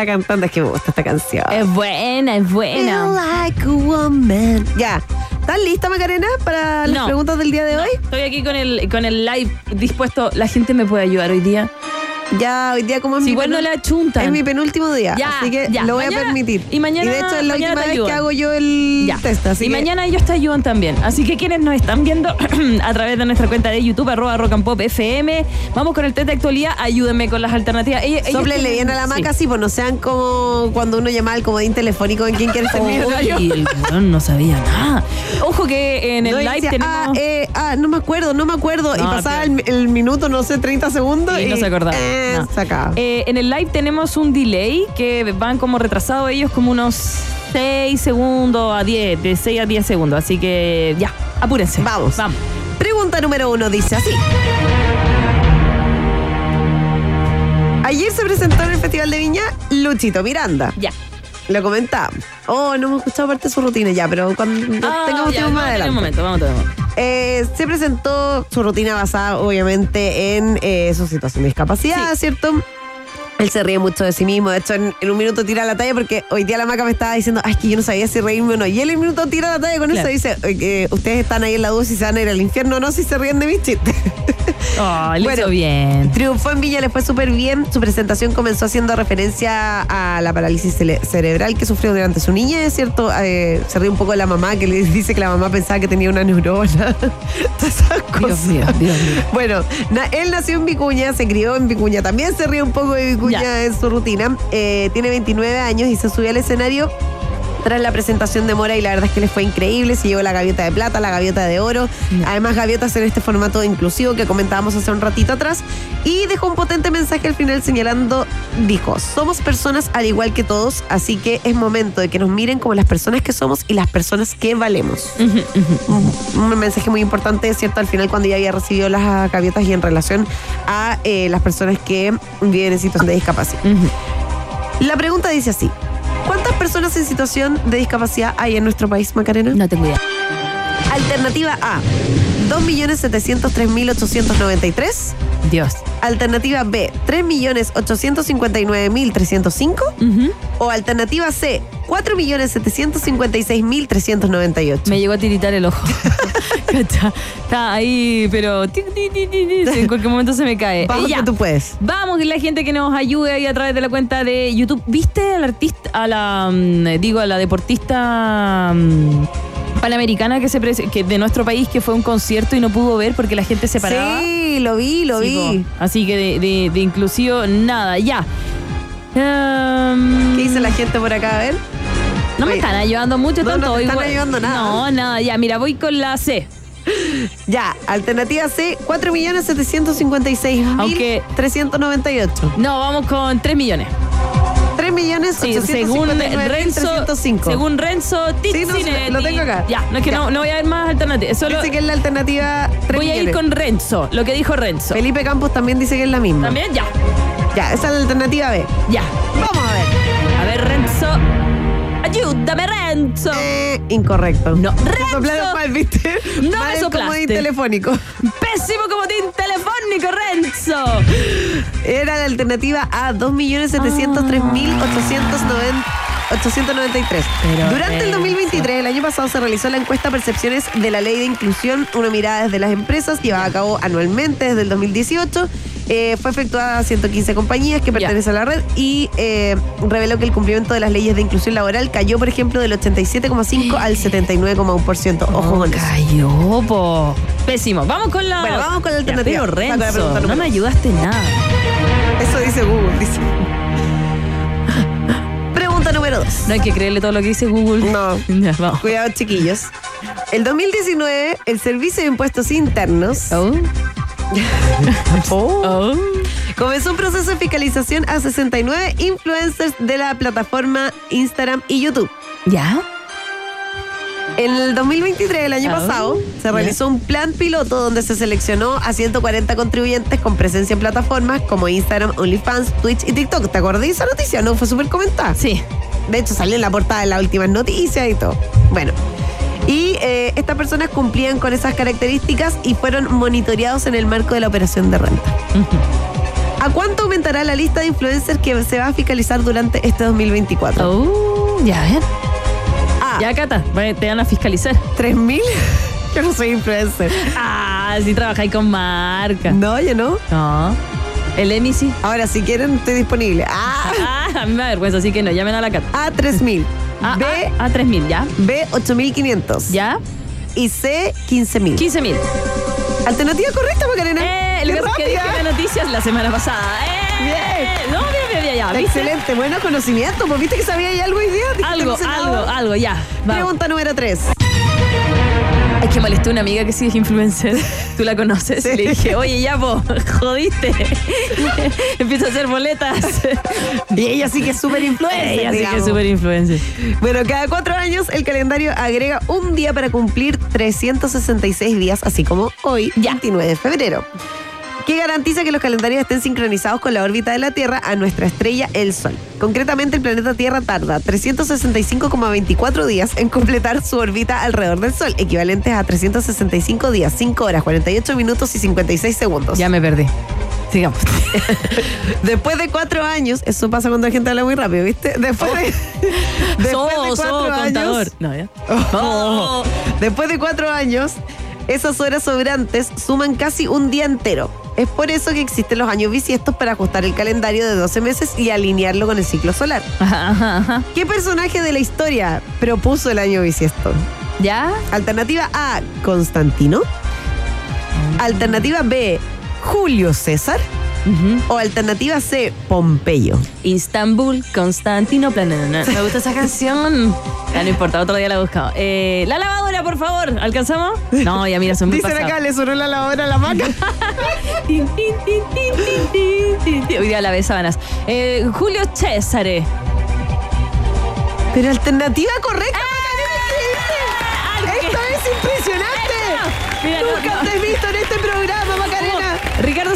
Estaba cantando. Es que me gusta esta canción. Es buena, es buena. Feel like a woman. Ya. ¿Estás lista, Macarena, para las No. preguntas del día de hoy? Estoy aquí con el, con el live dispuesto. La gente me puede ayudar hoy día. Ya, hoy día como es Si mi igual no la achuntan. Es mi penúltimo día, Ya, así que ya. lo voy Mañana- a permitir. y mañana- de hecho es la última vez que hago yo el Ya. test, así y que mañana ellos te ayudan también. Así que quienes nos están viendo (clears throat) a través de nuestra cuenta de YouTube, arroba rock and pop FM, vamos con el test de actualidad. Ayúdenme con las alternativas. Ellos- Sóplenle bien a la maca, sí, pues no sean como cuando uno llama al comodín telefónico en quién quiere ser millonario. Oye, el weón no sabía nada. Ojo que en el No, y live decía, tenemos. ah, eh, ah, no me acuerdo, no me acuerdo. y pasaba el minuto, no sé, 30 segundos. Y no se acordaba. Eh, No. Eh, en el live tenemos un delay que van como retrasados ellos como unos 6 segundos a 10, de 6 a 10 segundos. Así que ya, apúrense. Vamos. Vamos. Pregunta número uno dice así. Ayer se presentó en el Festival de Viña Luchito Miranda. Ya. Lo comentábamos. Oh, no hemos escuchado parte de su rutina ya, pero cuando Ah, tengamos ya, tiempo más adelante. un momento, vamos a tener un momento. Eh, se presentó su rutina basada, obviamente, en eh, su situación de discapacidad, ¿cierto? Él se ríe mucho de sí mismo. De hecho, en, en un minuto tira la talla porque hoy día la maca me estaba diciendo, ay, es que yo no sabía si reírme o no. Y él en un minuto tira la talla con Claro. eso dice, "Oye, que ustedes están ahí en la duda si se van a ir al infierno o no, si se ríen de mis chistes. (laughs) Oh, Bueno. hizo bien. Triunfó en Viña, le fue súper bien. Su presentación comenzó haciendo referencia a la parálisis cerebral que sufrió durante su niñez, ¿cierto? Eh, se ríe un poco de la mamá, que le (laughs) dice que la mamá pensaba que tenía una neurona. (laughs) Todas esas cosas. Dios mío, Dios mío. Bueno, na- él nació en Vicuña, se crió en Vicuña. También se ríe un poco de Vicuña Ya. en su rutina. Eh, tiene 29 años y se subió al escenario tras la presentación de Mora y la verdad es que le fue increíble. Se llevó la gaviota de plata, la gaviota de oro. Ya. Además, gaviotas en este formato inclusivo que comentábamos hace un ratito atrás. Y dejó un potente mensaje al final señalando, dijo, somos personas al igual que todos, así que es momento de que nos miren como las personas que somos y las personas que valemos. un, un mensaje muy importante, ¿cierto? Al final cuando ya había recibido las gaviotas y en relación a eh, las personas que viven en situación de discapacidad. La pregunta dice así. ¿Cuántas personas en situación de discapacidad hay en nuestro país, Macarena? No tengo idea. Alternativa A, 2.703.893. Dios. Alternativa B, 3.859.305. Ujú. O alternativa C, 4.756.398. Me llegó a tiritar el ojo. (laughs) Está ahí, pero en cualquier momento se me cae. Vamos Eh, ya. que tú puedes. Vamos, la gente que nos ayude ahí a través de la cuenta de YouTube. ¿Viste al artista, a la, mm, digo, a la deportista mm, panamericana que se que de nuestro país que fue a un concierto y no pudo ver porque la gente se paraba? Sí, lo vi, lo Sí, vi. po. Así que de, de- de inclusivo, nada, ya. Em, ¿Qué dice la gente por acá? A ver. No me están ayudando mucho no, no tanto. te están ayudando nada. No, nada, ya, mira, voy con la C. Ya, alternativa C, 4.756.398. Aunque- 398. No, vamos con 3 millones. 3 Sí, según Renzo, 305. según Renzo Sí, no, lo tengo acá. Ya, no es que. No, no voy a ver más alternativas. Solo Dice que es la alternativa 3 voy a ir millones. con Renzo, lo que dijo Renzo. Felipe Campos también dice que es la misma. ¿También? Ya, Ya, esa es la alternativa B. ya. Vamos a ver. A ver, Renzo. Ayúdame, Renzo. Eh, incorrecto. No, Renzo. soplaron mal, ¿viste? No Mal me soplaste. comodín telefónico. Pésimo comodín telefónico, Renzo. Era la alternativa A, 2.703.893. Pero Durante el eso. 2023, el año pasado, se realizó la encuesta Percepciones de la Ley de Inclusión, una mirada desde las empresas, llevada a cabo anualmente desde el 2018. Eh, fue efectuada a 115 compañías que pertenecen a la red y eh, reveló que el cumplimiento de las leyes de inclusión laboral cayó, por ejemplo, del 87,5 al 79,1%. Ojo con eso. Cayó, po. Pésimo. Vamos con la. Bueno, vamos con la Ya, alternativa. pero Saca la Renzo, no me ayudaste nada. Eso dice Google, dice. (laughs) Número 2. No hay que creerle todo lo que dice Google. No. (laughs) Ya, vamos. Cuidado, chiquillos. El 2019, el Servicio de Impuestos Internos (laughs) Oh, Oh. Comenzó un proceso de fiscalización a 69 influencers de la plataforma Instagram y YouTube. ¿Ya? En el 2023, el año Ah, pasado, se realizó un plan piloto donde se seleccionó a 140 contribuyentes con presencia en plataformas como Instagram, OnlyFans, Twitch y TikTok. ¿Te acordás de esa noticia? No, fue súper comentada. Sí. De hecho, salió en la portada de las últimas noticias y todo. Bueno. Y eh, estas personas cumplían con esas características y fueron monitoreados en el marco de la operación de renta. ¿A cuánto aumentará la lista de influencers que se va a fiscalizar durante este 2024? Oh, ya, a ver. A. Ya, Cata, te van a fiscalizar. ¿3.000? (laughs) Yo no soy influencer. Ah, si trabajáis con marca. No, yo no. No. El Emi sí. Ahora, si quieren, estoy disponible. A, Ah, a mí me da vergüenza, así que no, llamen a la Cata. A 3000. Ah, B, ah, a 3.000, ¿ya? B 8500. ¿Ya? Y C 15000. 15.000. Alternativa correcta, Macarena. Eh, lo que que dije las noticias la semana pasada. Eh, Bien. No, bien, ya. ¿viste? Excelente, buenos conocimientos. Pues viste que sabía ya algo hoy día. Algo, algo, algo, ya. Vamos. Pregunta número 3. Es que molesté a una amiga que sí es influencer. Tú la conoces. Sí. Y le dije, oye, ya, po, jodiste. (laughs) Empiezo a hacer boletas. Y ella sí que es súper influencer. Ella sí que es súper influencer. Bueno, cada cuatro años el calendario agrega un día para cumplir 366 días, así como hoy, 29 de febrero. Que garantiza que los calendarios estén sincronizados con la órbita de la Tierra a nuestra estrella, el Sol. Concretamente, el planeta Tierra tarda 365,24 días en completar su órbita alrededor del Sol, equivalentes a 365 días, 5 horas, 48 minutos y 56 segundos. Ya me perdí. Sigamos. (laughs) Después de cuatro años, eso pasa cuando la gente habla muy rápido, ¿viste? Después de, después de So, cuatro años, No, ya. Oh. Después de cuatro años, esas horas sobrantes suman casi un día entero. Es por eso que existen los años bisiestos para ajustar el calendario de 12 meses y alinearlo con el ciclo solar. (laughs) Ajá, ajá, ajá. ¿Qué personaje de la historia propuso el año bisiesto? ¿Ya? Alternativa A, Constantino. Alternativa B, Julio César. O alternativa C, Pompeyo. Istanbul, Constantinopla. No, no, no. Me gusta esa canción. Ya no importa, otro día la buscamos. Eh, la lavadora, por favor. ¿Alcanzamos? No, ya mira, son muy Dicen acá, le sonó la lavadora a la maca. (laughs) Hoy día la de sábanas. Eh, Julio Césare. Pero alternativa correcta, ¡Ah!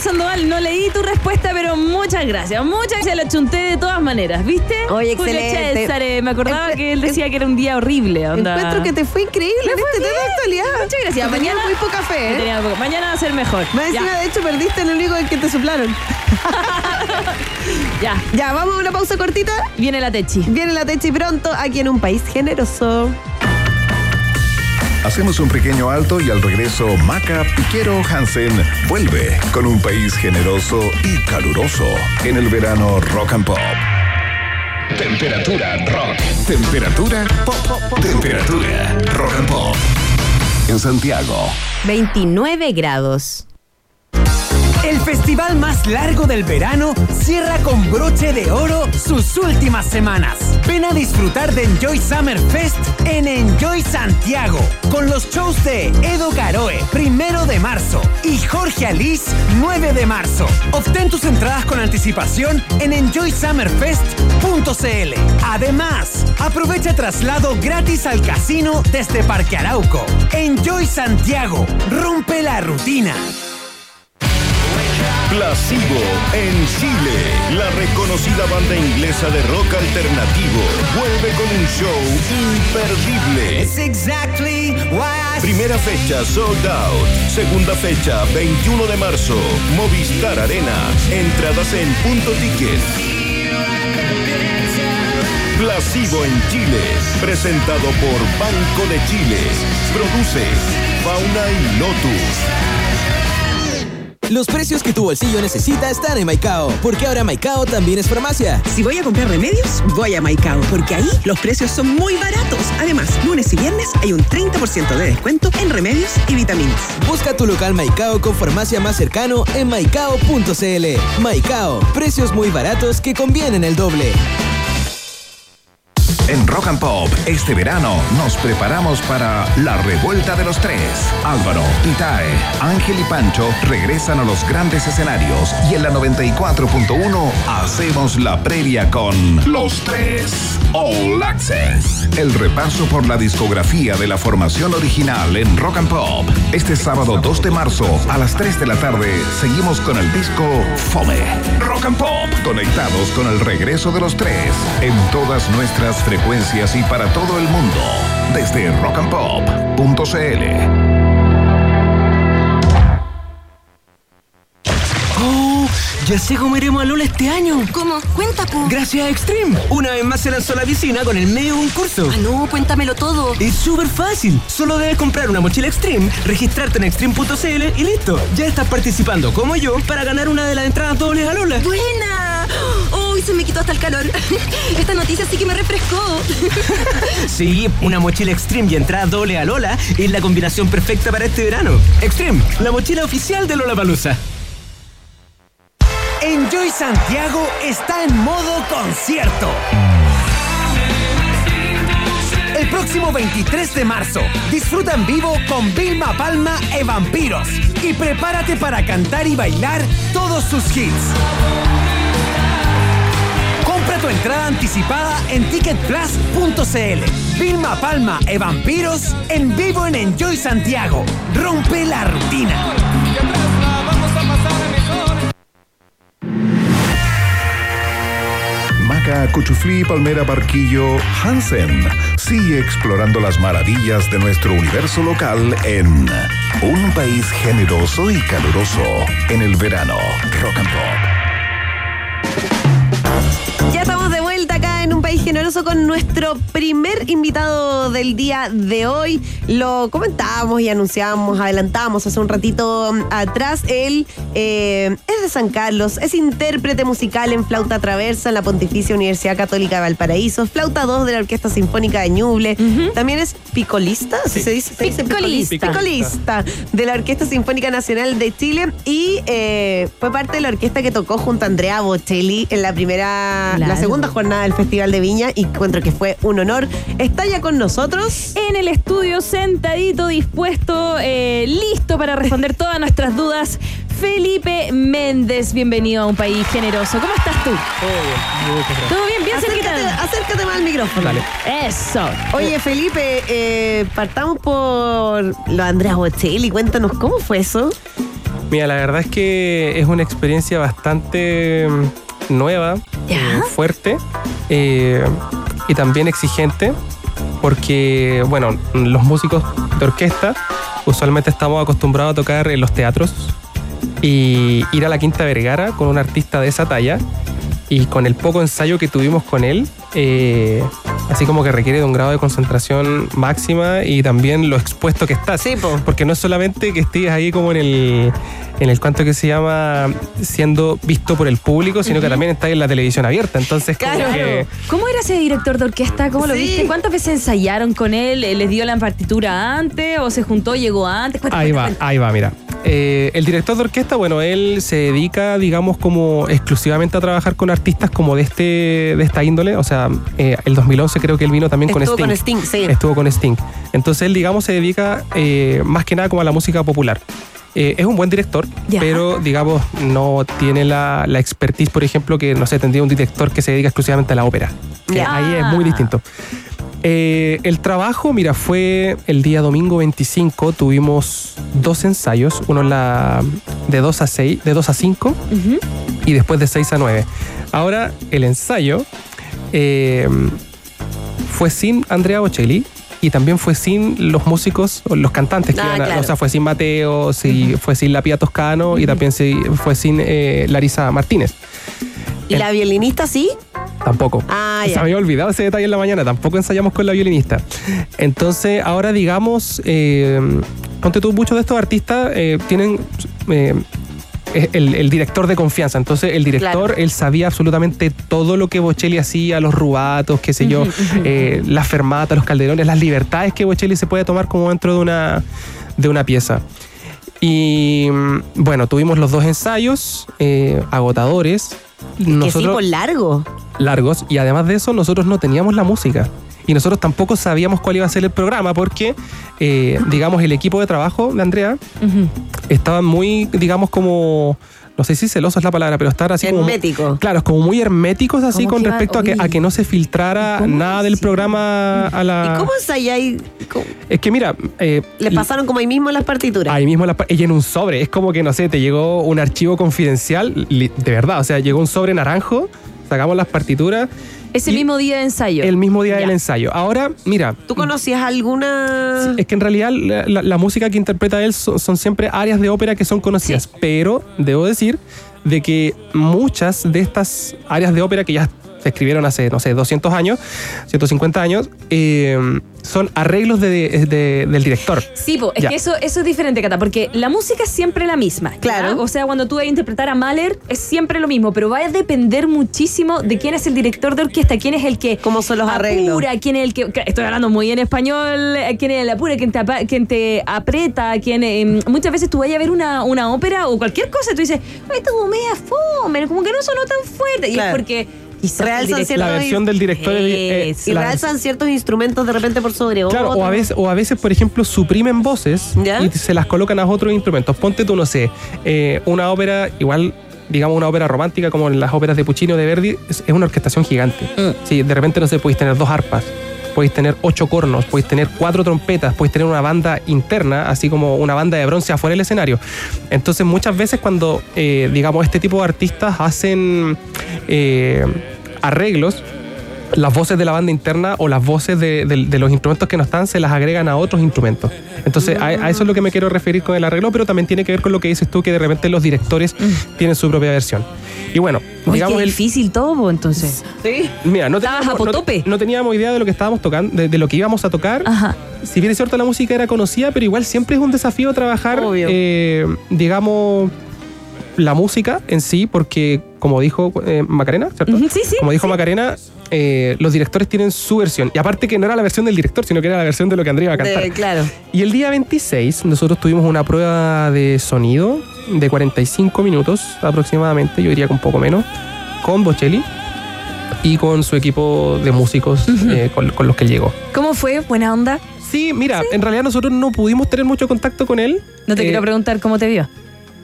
Sandoval, no leí tu respuesta, pero muchas gracias. Muchas gracias, la chunté de todas maneras, ¿viste? Oye, Julio excelente. Césare, me acordaba que él decía que era un día horrible. Onda. Encuentro que te fue increíble Me en fue este tema de bien. actualidad. Muchas gracias. Mañana- muy poca fe, ¿eh? poco. Mañana va a ser mejor. Más encima, Ya, de hecho, perdiste el único que te soplaron. (laughs) ya. Ya, vamos a una pausa cortita. Viene la techi. Viene la Techi pronto aquí en un país generoso. Hacemos un pequeño alto y al regreso Maca Piquero Hansen vuelve con un país generoso y caluroso en el verano Rock and Pop. Temperatura rock. Temperatura pop. Temperatura rock and pop. En Santiago. 29 grados. El festival más largo del verano cierra con broche de oro sus últimas semanas. Ven a disfrutar de Enjoy Summer Fest en Enjoy Santiago, con los shows de Edo Caroe, primero de marzo, y Jorge Alice, 9 de marzo. Obtén tus entradas con anticipación en enjoysummerfest.cl. Además, aprovecha traslado gratis al casino desde Parque Arauco. Enjoy Santiago, rompe la rutina. Placebo en Chile. La reconocida banda inglesa de rock alternativo vuelve con un show imperdible. exactly Primera fecha sold out. Segunda fecha 21 de marzo. Movistar Arena. Entradas en punto ticket. Placebo en Chile. Presentado por Banco de Chile. Produce Fauna y Lotus. Los precios que tu bolsillo necesita están en Maicao, porque ahora Maicao también es farmacia. Si voy a comprar remedios, voy a Maicao, porque ahí los precios son muy baratos. Además, lunes y viernes hay un 30% de descuento en remedios y vitaminas. Busca tu local Maicao con farmacia más cercano en maicao.cl. Maicao, precios muy baratos que convienen el doble. En Rock and Pop, este verano nos preparamos para la revuelta de los tres. Álvaro, Itae, Ángel y Pancho regresan a los grandes escenarios y en la 94.1 hacemos la previa con Los Tres All Access. El repaso por la discografía de la formación original en Rock and Pop. Este sábado 2 de marzo a las 3 de la tarde seguimos con el disco Fome. Rock and Pop, conectados con el regreso de los tres en todas nuestras frecuencias y para todo el mundo. Desde rockandpop.cl. ¡Oh! Ya sé cómo iremos a Lola este año. ¿Cómo? Cuenta, po. Gracias a Extreme. Una vez más se lanzó a la piscina con el medio de un curso. Ah, no, cuéntamelo todo. Es súper fácil. Solo debes comprar una mochila Extreme, registrarte en extreme.cl y listo. Ya estás participando, como yo, para ganar una de las entradas dobles a Lola. ¡Buena! ¡Uy, se me quitó hasta el calor! (laughs) Esta noticia sí que me refrescó. (laughs) Sí, una mochila Extreme y entrada doble a Lola es la combinación perfecta para este verano. Extreme, la mochila oficial de Lola Palusa. Enjoy Santiago está en modo concierto. El próximo 23 de marzo, disfruta en vivo con Vilma Palma e Vampiros y prepárate para cantar y bailar todos sus hits. Tu entrada anticipada en ticketplus.cl. Vilma Palma e Vampiros en vivo en Enjoy Santiago. Rompe la rutina. Maca, Cuchuflí, Palmera, Barquillo, Hansen. Sigue explorando las maravillas de nuestro universo local en un país generoso y caluroso en el verano. Rock and Pop. Generoso con nuestro primer invitado del día de hoy. Lo comentábamos y anunciábamos, adelantábamos hace un ratito atrás. Él eh, es de San Carlos, es intérprete musical en flauta traversa en la Pontificia Universidad Católica de Valparaíso, flauta 2 de la Orquesta Sinfónica de Ñuble. También es picolista, ¿sí se dice? Se dice Picolista. Picolista de la Orquesta Sinfónica Nacional de Chile y eh, fue parte de la orquesta que tocó junto a Andrea Bocelli en la primera, la segunda jornada del Festival de Viña y encuentro que fue un honor. Está ya con nosotros. En el estudio, sentadito, dispuesto, eh, listo para responder todas nuestras dudas. Felipe Méndez, bienvenido a un país generoso. ¿Cómo estás tú? ¿Todo bien? Bien Acércate, cerquita. acércate más al micrófono. Eso. Oye, Felipe, eh, partamos por lo de Andrea Bocelli. Cuéntanos, ¿cómo fue eso? Mira, la verdad es que es una experiencia bastante mm, nueva, eh, fuerte eh, y también exigente, porque, bueno, los músicos de orquesta usualmente estamos acostumbrados a tocar en los teatros y ir a la Quinta Vergara con un artista de esa talla y con el poco ensayo que tuvimos con él, eh, así como que requiere de un grado de concentración máxima y también lo expuesto que estás. Sí, po. Porque no es solamente que estés ahí como en el, en el cuanto que se llama siendo visto por el público, sino que también estás en la televisión abierta. Entonces, como Claro. que- ¿Cómo era ese director de orquesta? ¿Cómo lo Sí. viste? ¿Cuántas veces ensayaron con él? ¿Les dio la partitura antes o se juntó, llegó antes? Ahí va, ahí va, mira. Eh, el director de orquesta, bueno, él se dedica, digamos, como exclusivamente a trabajar con artistas como de este de esta índole. O sea, eh, el 2011 creo que él vino también Estuvo con con Sting. Sting, sí. Estuvo con Sting. Entonces él, digamos, se dedica eh, más que nada como a la música popular. Eh, es un buen director, Ya. pero digamos no tiene la, la expertise, por ejemplo, que no sé, tendría un director que se dedica exclusivamente a la ópera. Que. Ahí es muy distinto. Eh, el trabajo, mira, fue el día domingo 25, tuvimos dos ensayos, uno en la, de 2 a 6, de 2 a 5 Ujú. y después de 6 a 9. Ahora, el ensayo eh, fue sin Andrea Bocelli y también fue sin los músicos, o los cantantes que Ah, iban a- claro. O sea, fue sin Mateo, sí, fue sin La Pía Toscano y también sí, fue sin eh, Larisa Martínez. ¿Y la violinista sí? Tampoco. Ah, Se me había olvidado ese detalle en la mañana. Tampoco ensayamos con la violinista. Entonces, ahora digamos, eh, ponte tú, muchos de estos artistas eh, tienen el, el director de confianza. Entonces, el director, Claro. él sabía absolutamente todo lo que Bocelli hacía, los rubatos, qué sé yo, eh, las fermatas, los calderones, las libertades que Bocelli se puede tomar como dentro de una, de una pieza. Y mm, bueno, tuvimos los dos ensayos eh, agotadores. que sí, por largo. largos y además de eso nosotros no teníamos la música. Y nosotros tampoco sabíamos cuál iba a ser el programa porque, eh, digamos, el equipo de trabajo de Andrea estaban muy, digamos, como... No sé si celoso es la palabra, pero estar así como... Hermético. Claro, es como muy herméticos así ¿Cómo con respecto a que, a que no se filtrara nada del programa a la... ¿Y cómo Es que mira... eh, ¿Les pasaron como ahí mismo las partituras? Ahí mismo la, pa- ella en un sobre. Es como que, no sé, te llegó un archivo confidencial, de verdad. O sea, llegó un sobre naranjo, sacamos las partituras. Ese y mismo día de ensayo. El mismo día Ya. del ensayo. Ahora, mira. ¿Tú conocías alguna...? Es que en realidad la, la- la música que interpreta él son, son siempre áreas de ópera que son conocidas, pero debo decir de que muchas de estas áreas de ópera que ya se escribieron hace, no sé, 200 años, 150 años, eh, son arreglos de- de- del director. Sí, po, es Ya. que eso, eso es diferente, Cata, porque la música es siempre la misma. ¿ya? Claro. O sea, cuando tú vas a interpretar a Mahler, es siempre lo mismo, pero va a depender muchísimo de quién es el director de orquesta, quién es el que. ¿Cómo son los arreglos? apura, quién es el que. Estoy hablando muy en español, eh, quién es el apura, quién te, quién te aprieta, quién. eh, muchas veces tú vayas a ver una, una ópera o cualquier cosa y tú dices, ay, esto como media fome, como que no sonó tan fuerte. Y Claro. es porque. El Realzan director- ciertos La versión del director es- eh, Es. Y la- realzan ciertos instrumentos de repente por sobre Claro, o otros. a, veces, o a veces, por ejemplo, suprimen voces ¿Ya? y se las colocan a otros instrumentos. Ponte tú, no sé, eh, una ópera, igual, digamos, una ópera romántica como las óperas de Puccini o de Verdi, es, es una orquestación gigante. Sí, de repente, no sé, podéis tener dos arpas, podéis tener ocho cornos, podéis tener cuatro trompetas, podéis tener una banda interna, así como una banda de bronce afuera del escenario. Entonces, muchas veces cuando, eh, digamos, este tipo de artistas hacen eh, arreglos, las voces de la banda interna o las voces de, de- de los instrumentos que no están se las agregan a otros instrumentos. Entonces, a, a eso es lo que me quiero referir con el arreglo, pero también tiene que ver con lo que dices tú, que de repente los directores tienen su propia versión. Y bueno, Uy, digamos, qué el, difícil todo, entonces. Sí. mira, no Estabas teníamos, no- no teníamos idea de lo que estábamos tocando, de, de lo que íbamos a tocar. Ajá. Si bien es cierto, la música era conocida, pero igual siempre es un desafío trabajar, eh, digamos, la música en sí, porque como dijo eh, Macarena, ¿cierto? Sí, sí, Como dijo sí. Macarena, eh, los directores tienen su versión. Y aparte que no era la versión del director, sino que era la versión de lo que Andrea iba a cantar. De- claro. Y el día 26 nosotros tuvimos una prueba de sonido de 45 minutos aproximadamente, yo diría que un poco menos, con Bocelli y con su equipo de músicos eh, con, con los que él llegó. ¿Cómo fue? ¿Buena onda? Sí, mira, en realidad nosotros no pudimos tener mucho contacto con él. No te Eh, quiero preguntar cómo te vio.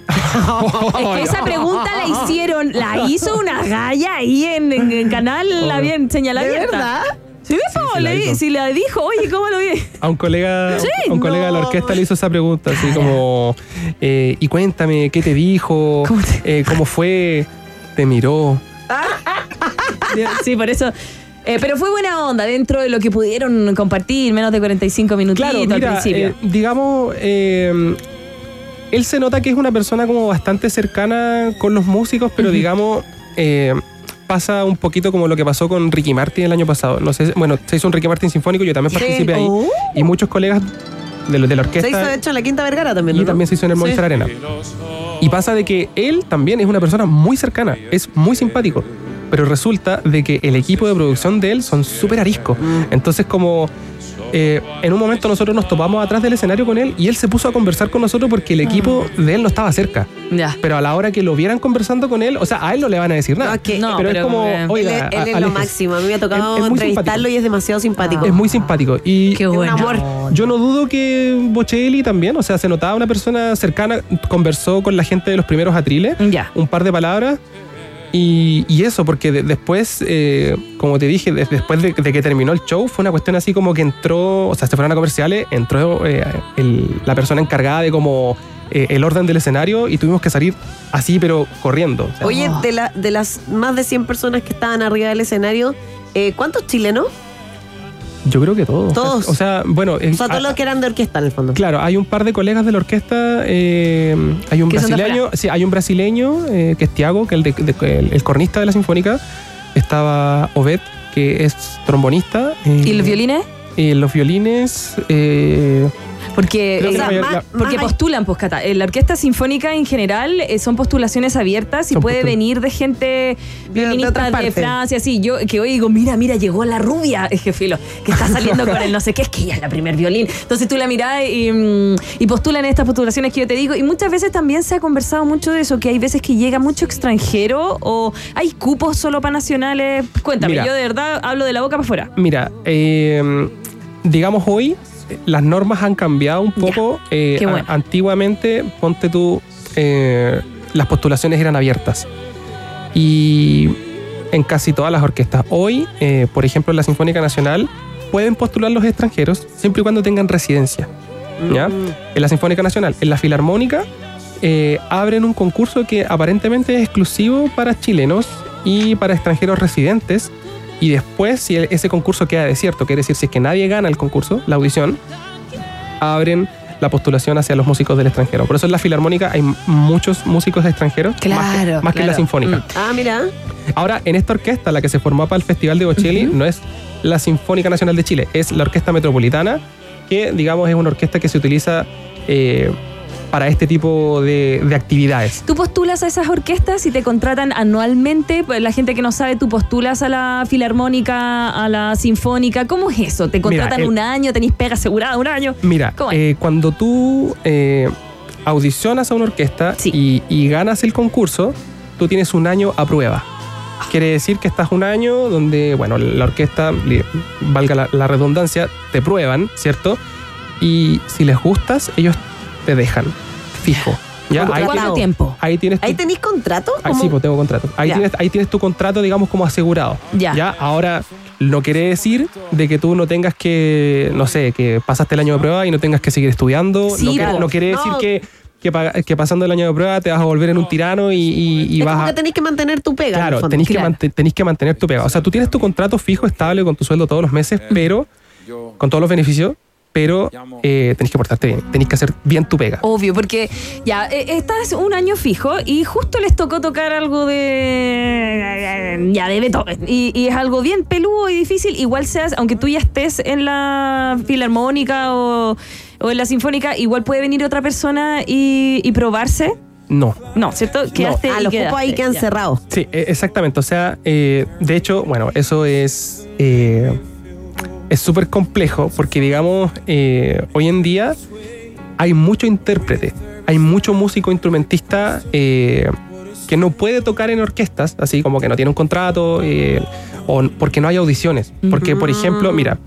Es (laughs) que esa pregunta la hicieron, la hizo una galla ahí en, en canal, la bien señalada. ¿De abierta. verdad? Sí, sí, la le hizo. si la dijo, oye, ¿cómo lo vi? A un colega, Sí, a un colega de la orquesta le hizo esa pregunta, así como, eh, y cuéntame, ¿qué te dijo? ¿Cómo te- Eh, ¿Cómo fue? ¿Te miró? (laughs) Sí, por eso. Eh, pero fue buena onda dentro de lo que pudieron compartir, menos de 45 minutitos Claro, al mira, principio. eh, digamos, él se nota que es una persona como bastante cercana con los músicos, pero digamos, eh, pasa un poquito como lo que pasó con Ricky Martin el año pasado. No sé, bueno, se hizo un Ricky Martin sinfónico, yo también Sí. participé ahí. Oh. Y muchos colegas de, de la Se orquesta. hizo de hecho en la Quinta Vergara también, y ¿no? también se hizo en el Sí. Movistar Arena. Y pasa de que él también es una persona muy cercana, es muy simpático. Pero resulta de que el equipo de producción de él son súper ariscos. Entonces como eh, en un momento nosotros nos topamos atrás del escenario con él y él se puso a conversar con nosotros porque el equipo de él no estaba cerca. Ya. Pero a la hora que lo vieran conversando con él, o sea, a él no le van a decir nada. Que- No, pero, pero es como, que- Él, oiga, es- él es lo máximo. A mí me ha tocado Es- es muy entrevistarlo simpático. y es demasiado simpático. Es muy simpático. Y Qué bueno. amor. yo no dudo que Bocelli también, o sea, se notaba una persona cercana, conversó con la gente de los primeros atriles, Ya. un par de palabras. Y, y eso, porque de- después, eh, como te dije, de- después de, de que terminó el show, fue una cuestión así como que entró, o sea, se fueron a comerciales, entró eh, el- la persona encargada de como eh, el orden del escenario y tuvimos que salir así, pero corriendo. O sea, Oye, de, la- de las más de 100 personas que estaban arriba del escenario, eh, ¿cuántos chilenos? Yo creo que todos. Todos. O sea, bueno, O sea, todos los que eran de orquesta en el fondo. Claro, hay un par de colegas de la orquesta. eh, hay un brasileño, sí, hay un brasileño eh, que es Tiago, que es el, de- de- el- el cornista de la sinfónica. Estaba Obed, que es trombonista. eh, ¿Y los violines? y los violines. Eh, Porque, eh, la mayor- la- porque postulan, pues, Cata. En La orquesta sinfónica en general eh, son postulaciones abiertas y Son puede postul- venir de gente de otras de. Francia, así. Yo que hoy digo, mira, mira, llegó la rubia, es que filo, que está saliendo con el no sé qué, es que ella es la primer violín. Entonces tú la mirás y, mm, y postulan estas postulaciones que yo te digo. Y muchas veces también se ha conversado mucho de eso, que hay veces que llega mucho extranjero o hay cupos solo para nacionales. Cuéntame, Mira. yo de verdad hablo de la boca para afuera. Mira, eh, digamos hoy, eh, las normas han cambiado un poco. Eh, qué bueno. a- antiguamente, ponte tú, eh, las postulaciones eran abiertas. Y en casi todas las orquestas. Hoy, eh, por ejemplo, en la Sinfónica Nacional, pueden postular los extranjeros siempre y cuando tengan residencia. ¿ya? En la Sinfónica Nacional, en la Filarmónica, abren un concurso que aparentemente es exclusivo para chilenos y para extranjeros residentes. Y después, si ese concurso queda desierto, quiere decir si es que nadie gana el concurso, la audición, abren la postulación hacia los músicos del extranjero. Por eso en la Filarmónica hay muchos músicos extranjeros, más que- Claro, más que, en la. Sinfónica. Mm. Ah, mira. Ahora, en esta orquesta, la que se formó para el Festival de Bocelli, no es la Sinfónica Nacional de Chile, es la Orquesta Metropolitana, que digamos es una orquesta que se utiliza eh, para este tipo de, de actividades. Tú postulas a esas orquestas y te contratan anualmente. Pues la gente que no sabe, tú postulas a la filarmónica, a la sinfónica. ¿Cómo es eso? ¿Te contratan el- un año? ¿Tenís pega asegurada un año? Mira, eh, cuando tú eh, audicionas a una orquesta Sí. y, y ganas el concurso, tú tienes un año a prueba. Quiere decir que estás un año donde, bueno, la orquesta, valga la, la redundancia, te prueban, ¿cierto? Y si les gustas, ellos te dejan fijo. ¿ya? ¿Cuánto- Ahí cuánto tienes- tiempo? Ahí tienes tu- ¿Ahí tenéis contrato? Ah, ¿Cómo? sí, pues tengo contrato. Ahí Ya. tienes, ahí tienes tu contrato, digamos, como asegurado. Ya. Ahora, no quiere decir de que tú no tengas que, no sé, que pasaste el año de prueba y no tengas que seguir estudiando. Sí, no, quiere- po. no quiere decir No. que, que, pa- que pasando el año de prueba te vas a volver en un tirano y, y- y es vas como a... que tenéis que mantener tu pega. Claro, que, Claro. mante- tenéis que mantener tu pega. O sea, tú tienes tu contrato fijo, estable, con tu sueldo todos los meses, pero con todos los beneficios, pero eh, tenéis que portarte bien, tenéis que hacer bien tu pega. Obvio, porque ya eh, estás un año fijo y justo les tocó tocar algo de. ya, de Beethoven. Y, y es algo bien peludo y difícil. Igual seas, aunque tú ya estés en la filarmónica o, o en la sinfónica, igual puede venir otra persona y, y probarse. No, No, ¿cierto? Quedaste A y los quedaste, pocos ahí quedan ya. cerrados. Sí, e- exactamente. O sea, eh, de hecho, bueno, eso es eh, es súper complejo porque, digamos, eh, hoy en día hay mucho intérprete, hay mucho músico instrumentista eh, que no puede tocar en orquestas, así como que no tiene un contrato eh, o porque no hay audiciones. Porque, por ejemplo, mira,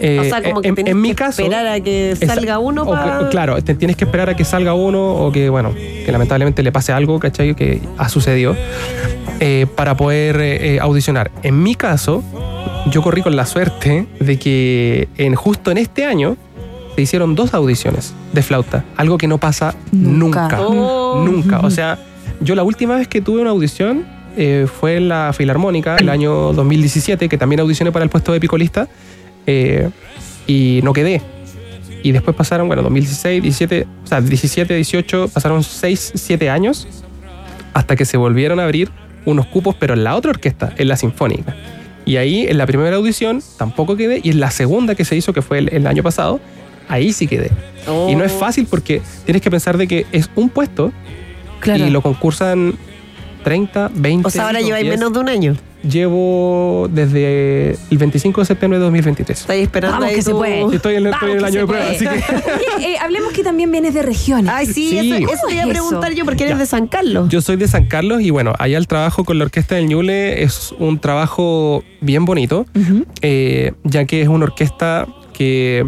eh, o sea, como que en, mi que caso, esperar a que salga uno o para... claro, te tienes que esperar a que salga uno o que, bueno, que lamentablemente le pase algo, ¿cachai? Que ha sucedido eh, para poder eh, eh, audicionar. En mi caso, yo corrí con la suerte de que en, justo en este año se hicieron dos audiciones de flauta, algo que no pasa Nunca. nunca. Oh. Nunca. O sea, yo la última vez que tuve una audición eh, fue en la Filarmónica, el año 2017, que también audicioné para el puesto de picolista, eh, y no quedé. Y después pasaron, bueno, 2016, 17, o sea, 17, 18, pasaron 6, 7 años hasta que se volvieron a abrir unos cupos, pero en la otra orquesta, en la Sinfónica. Y ahí, en la primera audición, tampoco quedé, y en la segunda que se hizo, que fue el, el año pasado, ahí sí quedé. Oh. Y no es fácil porque tienes que pensar de que es un puesto Claro. y lo concursan 30, 20. O sea, ahora lleváis 10. menos de un año. Llevo desde el 25 de septiembre de 2023. Estáis esperando Vamos ahí que se puede. Estoy en, el- estoy en el año de prueba, así que... (laughs) Oye, eh, hablemos que también vienes de regiones. Ay, sí, Sí. eso, eso ¿Cómo te iba a preguntar yo porque eres Ya. de San Carlos. Yo soy de San Carlos y bueno, allá el trabajo con la Orquesta del Ñuble es un trabajo bien bonito, eh, ya que es una orquesta que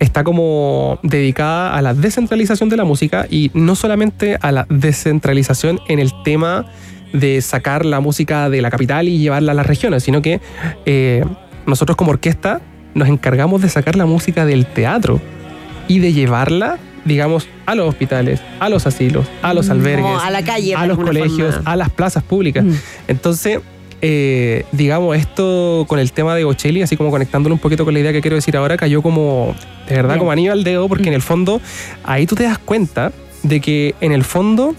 está como dedicada a la descentralización de la música y no solamente a la descentralización en el tema de sacar la música de la capital y llevarla a las regiones, sino que eh, nosotros como orquesta nos encargamos de sacar la música del teatro y de llevarla, digamos, a los hospitales, a los asilos, a los albergues, a la calle. a los colegios, forma. a las plazas públicas. Mm. Entonces, eh, digamos, esto con el tema de Bocelli, así como conectándolo un poquito con la idea que quiero decir ahora, cayó como, de verdad, Bien. como anillo al dedo, porque en el fondo, ahí tú te das cuenta de que en el fondo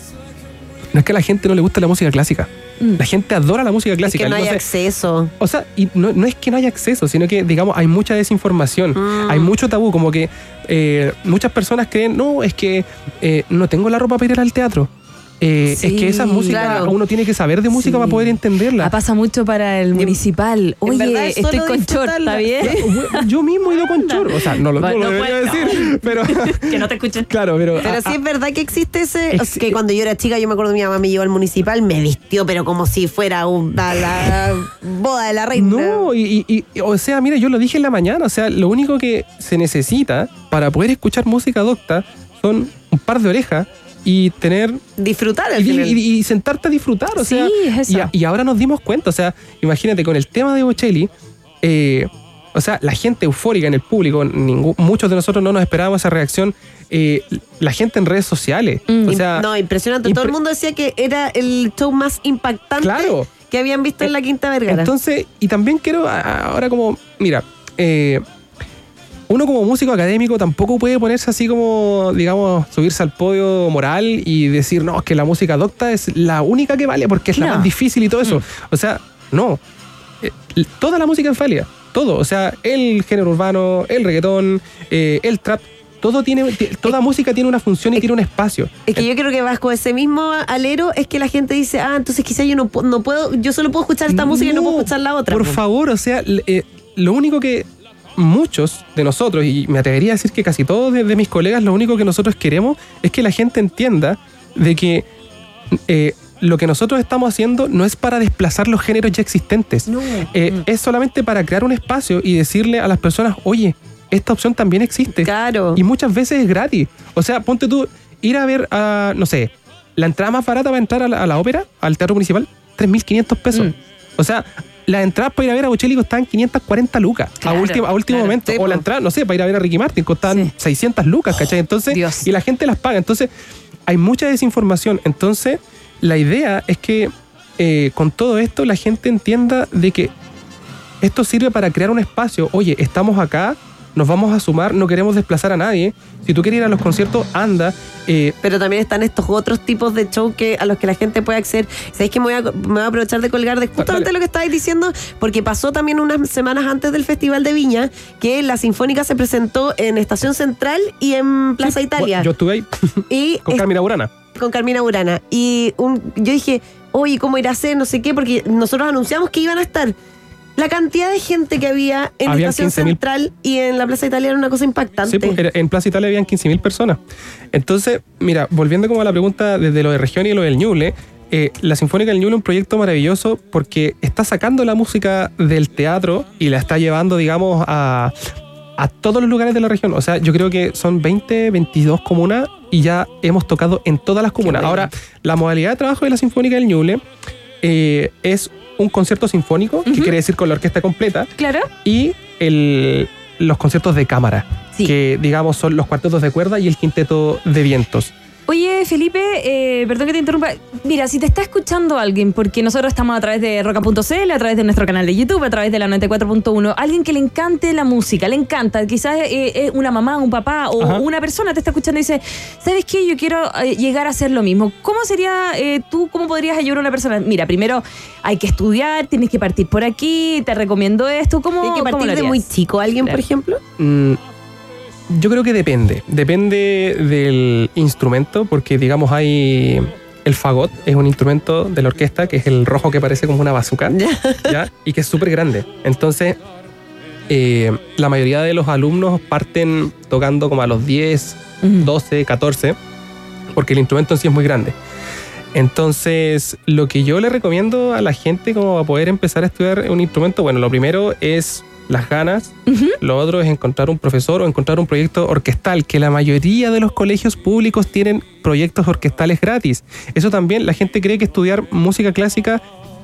no es que a la gente no le guste la música clásica. Mm. La gente adora la música Es clásica. que no hay acceso. o sea, y no, no es que no haya acceso, sino que, digamos, hay mucha desinformación, Mm. hay mucho tabú, como que eh, muchas personas creen, no, es que eh, no tengo la ropa para ir al teatro. Eh, Sí, es que esa música, claro. uno tiene que saber de música Sí. para poder entenderla. Ah, pasa mucho para el municipal. Oye, verdad es estoy con short, ¿está bien? Yo mismo he ido con chor. O sea, no lo, no Bueno, lo debería decir, (laughs) pero que no te escuchen. claro, pero. Pero ah, sí es verdad que existe ese. o Ex- sea, que cuando yo era chica, yo me acuerdo mi mamá me llevó al municipal, me vistió, pero como si fuera una, la (laughs) boda de la reina. No, y, y- y- o sea, mira, yo lo dije en la mañana, o sea, lo único que se necesita para poder escuchar música docta son un par de orejas y tener... Disfrutar al Y, final. y- y sentarte a disfrutar, o Sí, sea... es y, eso. y ahora nos dimos cuenta, o sea, imagínate, con el tema de Bocelli, eh, o sea, la gente eufórica en el público, ningún- muchos de nosotros no nos esperábamos esa reacción, eh, la gente en redes sociales, Mm. o sea... no, impresionante. Todo el mundo decía que era el show más impactante Claro. que habían visto en la Quinta Vergara. Entonces, y también quiero ahora como, mira, eh, uno como músico académico tampoco puede ponerse así como, digamos, subirse al podio moral y decir, no, es que la música docta es la única que vale porque es la más difícil y todo eso. O sea, no. Eh, toda la música es válida. Todo. O sea, el género urbano, el reggaetón, eh, el trap. Todo tiene, ti- toda música tiene una función y tiene un espacio. Es que yo creo que vas con ese mismo alero, es que la gente dice, ah, entonces quizás yo no, no puedo, yo solo puedo escuchar esta música y no puedo escuchar la otra. Por po. favor, o sea, eh, lo único que muchos de nosotros, y me atrevería a decir que casi todos de, de mis colegas, lo único que nosotros queremos es que la gente entienda de que eh, lo que nosotros estamos haciendo no es para desplazar los géneros ya existentes. No. Eh, Es solamente para crear un espacio y decirle a las personas, oye, esta opción también existe. Claro. Y muchas veces es gratis. O sea, ponte tú, ir a ver a, no sé, la entrada más barata para entrar a la, a la ópera, al teatro municipal, 3.500 pesos. Mm. O sea, las entradas para ir a ver a Bocelli costaban 540 lucas Claro, a último, a último claro. momento. O la entrada, no sé, para ir a ver a Ricky Martin costaban Sí. 600 lucas, ¿cachai? Entonces, Dios. y la gente las paga. Entonces, hay mucha desinformación. Entonces, la idea es que eh, con todo esto la gente entienda de que esto sirve para crear un espacio. Oye, estamos acá, nos vamos a sumar, no queremos desplazar a nadie. Si tú quieres ir a los conciertos, anda. Eh, Pero también están estos otros tipos de show que, a los que la gente puede acceder. ¿Sabéis que me voy, a, me voy a aprovechar de colgar de justamente Dale. lo que estabais diciendo? Porque pasó también unas semanas antes del Festival de Viña que la Sinfónica se presentó en Estación Central y en Plaza sí, Italia. Yo estuve ahí (laughs) y con es- Carmina Burana. con Carmina Burana. Y un- yo dije, oye, ¿cómo irá a ser? No sé qué, porque nosotros anunciamos que iban a estar. La cantidad de gente que había en Habían Estación 15.000. Central y en la Plaza Italia era una cosa impactante. Sí, era- en Plaza Italia habían 15.000 personas. Entonces, mira, volviendo como a la pregunta desde lo de región y lo del Ñuble, eh, la Sinfónica del Ñuble es un proyecto maravilloso porque está sacando la música del teatro y la está llevando, digamos, a, a todos los lugares de la región. O sea, yo creo que son 20, 22 comunas y ya hemos tocado en todas las comunas. Ahora, la modalidad de trabajo de la Sinfónica del Ñuble eh, es un concierto sinfónico, que quiere decir con la orquesta completa, Claro. y el- los conciertos de cámara, Sí. que digamos son los cuartetos de cuerda y el quinteto de vientos. Oye, Felipe, eh, perdón que te interrumpa. Mira, si te está escuchando alguien, porque nosotros estamos a través de roca.cl, a través de nuestro canal de YouTube, a través de la 94.1, alguien que le encante la música, le encanta, quizás eh, es una mamá, un papá o Ajá. una persona te está escuchando y dice, ¿sabes qué? Yo quiero eh, llegar a hacer lo mismo. ¿Cómo sería eh, tú, cómo podrías ayudar a una persona? Mira, primero hay que estudiar, tienes que partir por aquí, te recomiendo esto. ¿Cómo, Hay que cómo partir lo de muy chico. ¿Alguien, Claro. por ejemplo? Mm, yo creo que depende, depende del instrumento, porque digamos hay el fagot, es un instrumento de la orquesta que es el rojo que parece como una bazooka, ¿ya? y que es súper grande. Entonces, eh, la mayoría de los alumnos parten tocando como a los 10, Ujú. 12, 14, porque el instrumento en sí es muy grande. Entonces, lo que yo le recomiendo a la gente como a poder empezar a estudiar un instrumento, bueno, lo primero es las ganas, lo otro es encontrar un profesor o encontrar un proyecto orquestal, que la mayoría de los colegios públicos tienen proyectos orquestales gratis. Eso también, la gente cree que estudiar música clásica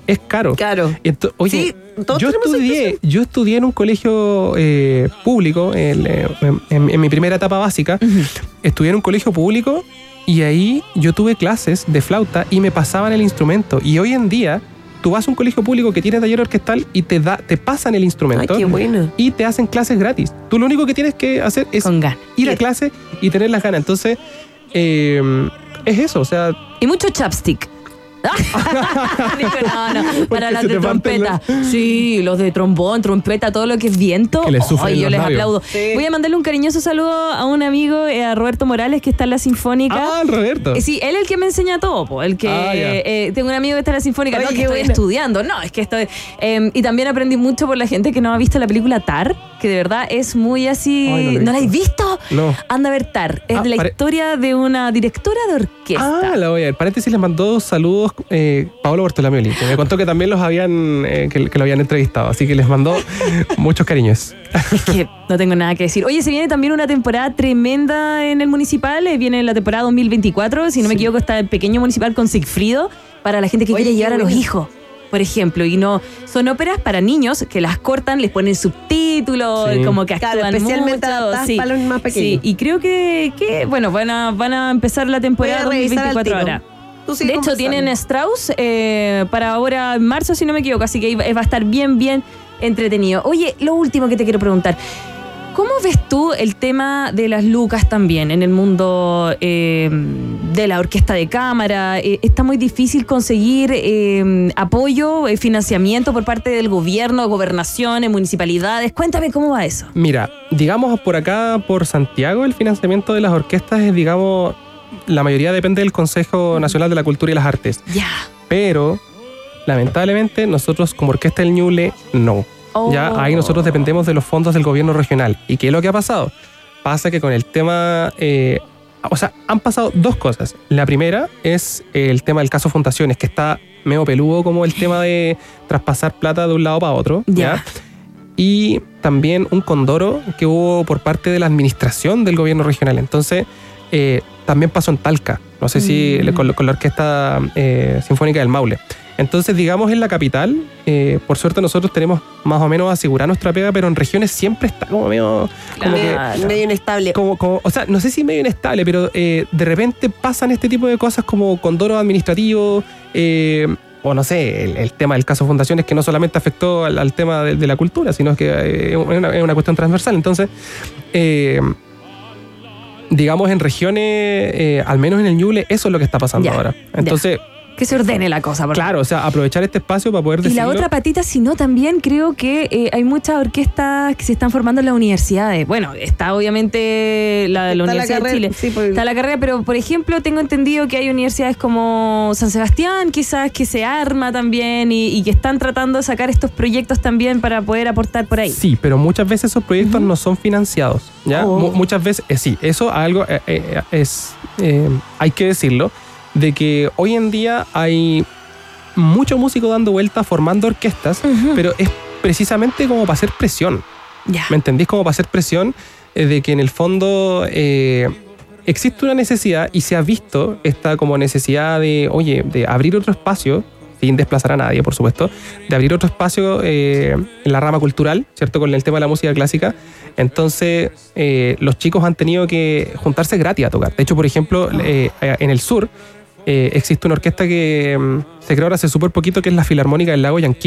es caro. Claro. Y ento- oye, Sí, todos yo estudié, yo estudié en un colegio eh, público, en, eh, en- en mi primera etapa básica, estudié en un colegio público y ahí yo tuve clases de flauta y me pasaban el instrumento. Y hoy en día, tú vas a un colegio público que tiene taller orquestal y te, da, te pasan el Ay, instrumento qué bueno. y te hacen clases gratis. Tú lo único que tienes que hacer es Con ganas. ir a clase y tener las ganas. Entonces, eh, es eso, o sea, Y mucho chapstick. (laughs) Dijo, no, no, para las de trompeta. Sí, los de trombón, trompeta, todo lo que es viento. Que les Ay, yo les labios. aplaudo. Voy a mandarle un cariñoso saludo a un amigo, eh, a Roberto Morales, que está en la Sinfónica. Ah, Roberto. Eh, Sí, él es el que me enseña todo, po, el que Ah, ya. eh, tengo un amigo que está en la Sinfónica, no, que estoy buena. estudiando, no, es que estoy... eh, y también aprendí mucho por la gente que no ha visto la película Tar, que de verdad es muy así... Ay, no la he ¿No la has visto. visto? No. Anda a ver Tar, es Ah, la pare- historia de una directora de orquesta. Ah, la voy a ver. Paréntesis les mandó saludos eh, Paolo Bartolamioli, que me contó que también los habían, eh, que, que lo habían entrevistado. Así que les mandó muchos cariños. Es que no tengo nada que decir. Oye, se viene también una temporada tremenda en el municipal. eh, Viene la temporada 2024. Si no me equivoco, está el pequeño municipal con Sigfrido para la gente que Oye, quiere llevar a los hijos. Por ejemplo, y no son óperas para niños que las cortan, les ponen subtítulos, Sí. como que Claro, actúan especialmente mucho. adaptadas para los más pequeños. Sí, y creo que, que, bueno, van a, van a empezar la temporada Voy a revisar al 2024 tiro. ahora. De hecho, tienen Strauss eh, para ahora en marzo, si no me equivoco, así que va va a estar bien, bien entretenido. Oye, lo último que te quiero preguntar. ¿Cómo ves tú el tema de las lucas también en el mundo eh, de la orquesta de cámara? Eh, está muy difícil conseguir eh, apoyo, eh, financiamiento por parte del gobierno, gobernaciones, municipalidades. Cuéntame cómo va eso. Mira, digamos por acá, por Santiago, el financiamiento de las orquestas es, digamos, la mayoría depende del Consejo Nacional de la Cultura y las Artes. Ya. Pero, lamentablemente, nosotros como Orquesta del Ñuble, no. Oh. Ya ahí nosotros dependemos de los fondos del gobierno regional. ¿Y qué es lo que ha pasado? Pasa que con el tema... eh, o sea, han pasado dos cosas. La primera es el tema del caso Fundaciones, que está medio peludo como el tema de traspasar plata de un lado para otro. Ya. ¿ya? Y también un condoro que hubo por parte de la administración del gobierno regional. Entonces, eh, también pasó en Talca. No sé si Mm. con, con la Orquesta eh, Sinfónica del Maule. Entonces, digamos, en la capital, eh, por suerte nosotros tenemos más o menos asegurada nuestra pega, pero en regiones siempre está como medio... Como que, Medio- inestable. como, como- o sea, no sé si medio inestable, pero eh, de repente pasan este tipo de cosas como condoros administrativos, eh, o no sé, el, el tema del caso Fundaciones que no solamente afectó al, al tema de, de la cultura, sino que es una, es una cuestión transversal. Entonces, eh, digamos, en regiones, eh, al menos en el Ñuble, eso es lo que está pasando Ya, ahora. Entonces, Que se ordene la cosa. por claro, o sea, aprovechar este espacio para poder Y decirlo. la otra patita, si no, también creo que eh, hay muchas orquestas que se están formando en las universidades. Bueno, está obviamente la de la Está la Universidad carrera, de Chile. sí, pues. Está la carrera, pero por ejemplo, tengo entendido que hay universidades como San Sebastián, quizás que se arma también y, y que están tratando de sacar estos proyectos también para poder aportar por ahí. Sí, pero muchas veces esos proyectos no son financiados. ¿ya? Oh. Mu- muchas veces, eh, sí, eso algo eh, eh, es, eh, hay que decirlo, de que hoy en día hay mucho músico dando vueltas, formando orquestas, pero es precisamente como para hacer presión. Ya. ¿Me entendís? Como para hacer presión eh, de que en el fondo eh, existe una necesidad y se ha visto esta como necesidad de, oye, de abrir otro espacio, sin desplazar a nadie, por supuesto, de abrir otro espacio eh, en la rama cultural, ¿cierto? Con el tema de la música clásica. Entonces, eh, los chicos han tenido que juntarse gratis a tocar. De hecho, por ejemplo, en el sur eh, existe una orquesta que mm, se creó ahora hace súper poquito, que es la Filarmónica del Lago Yanquí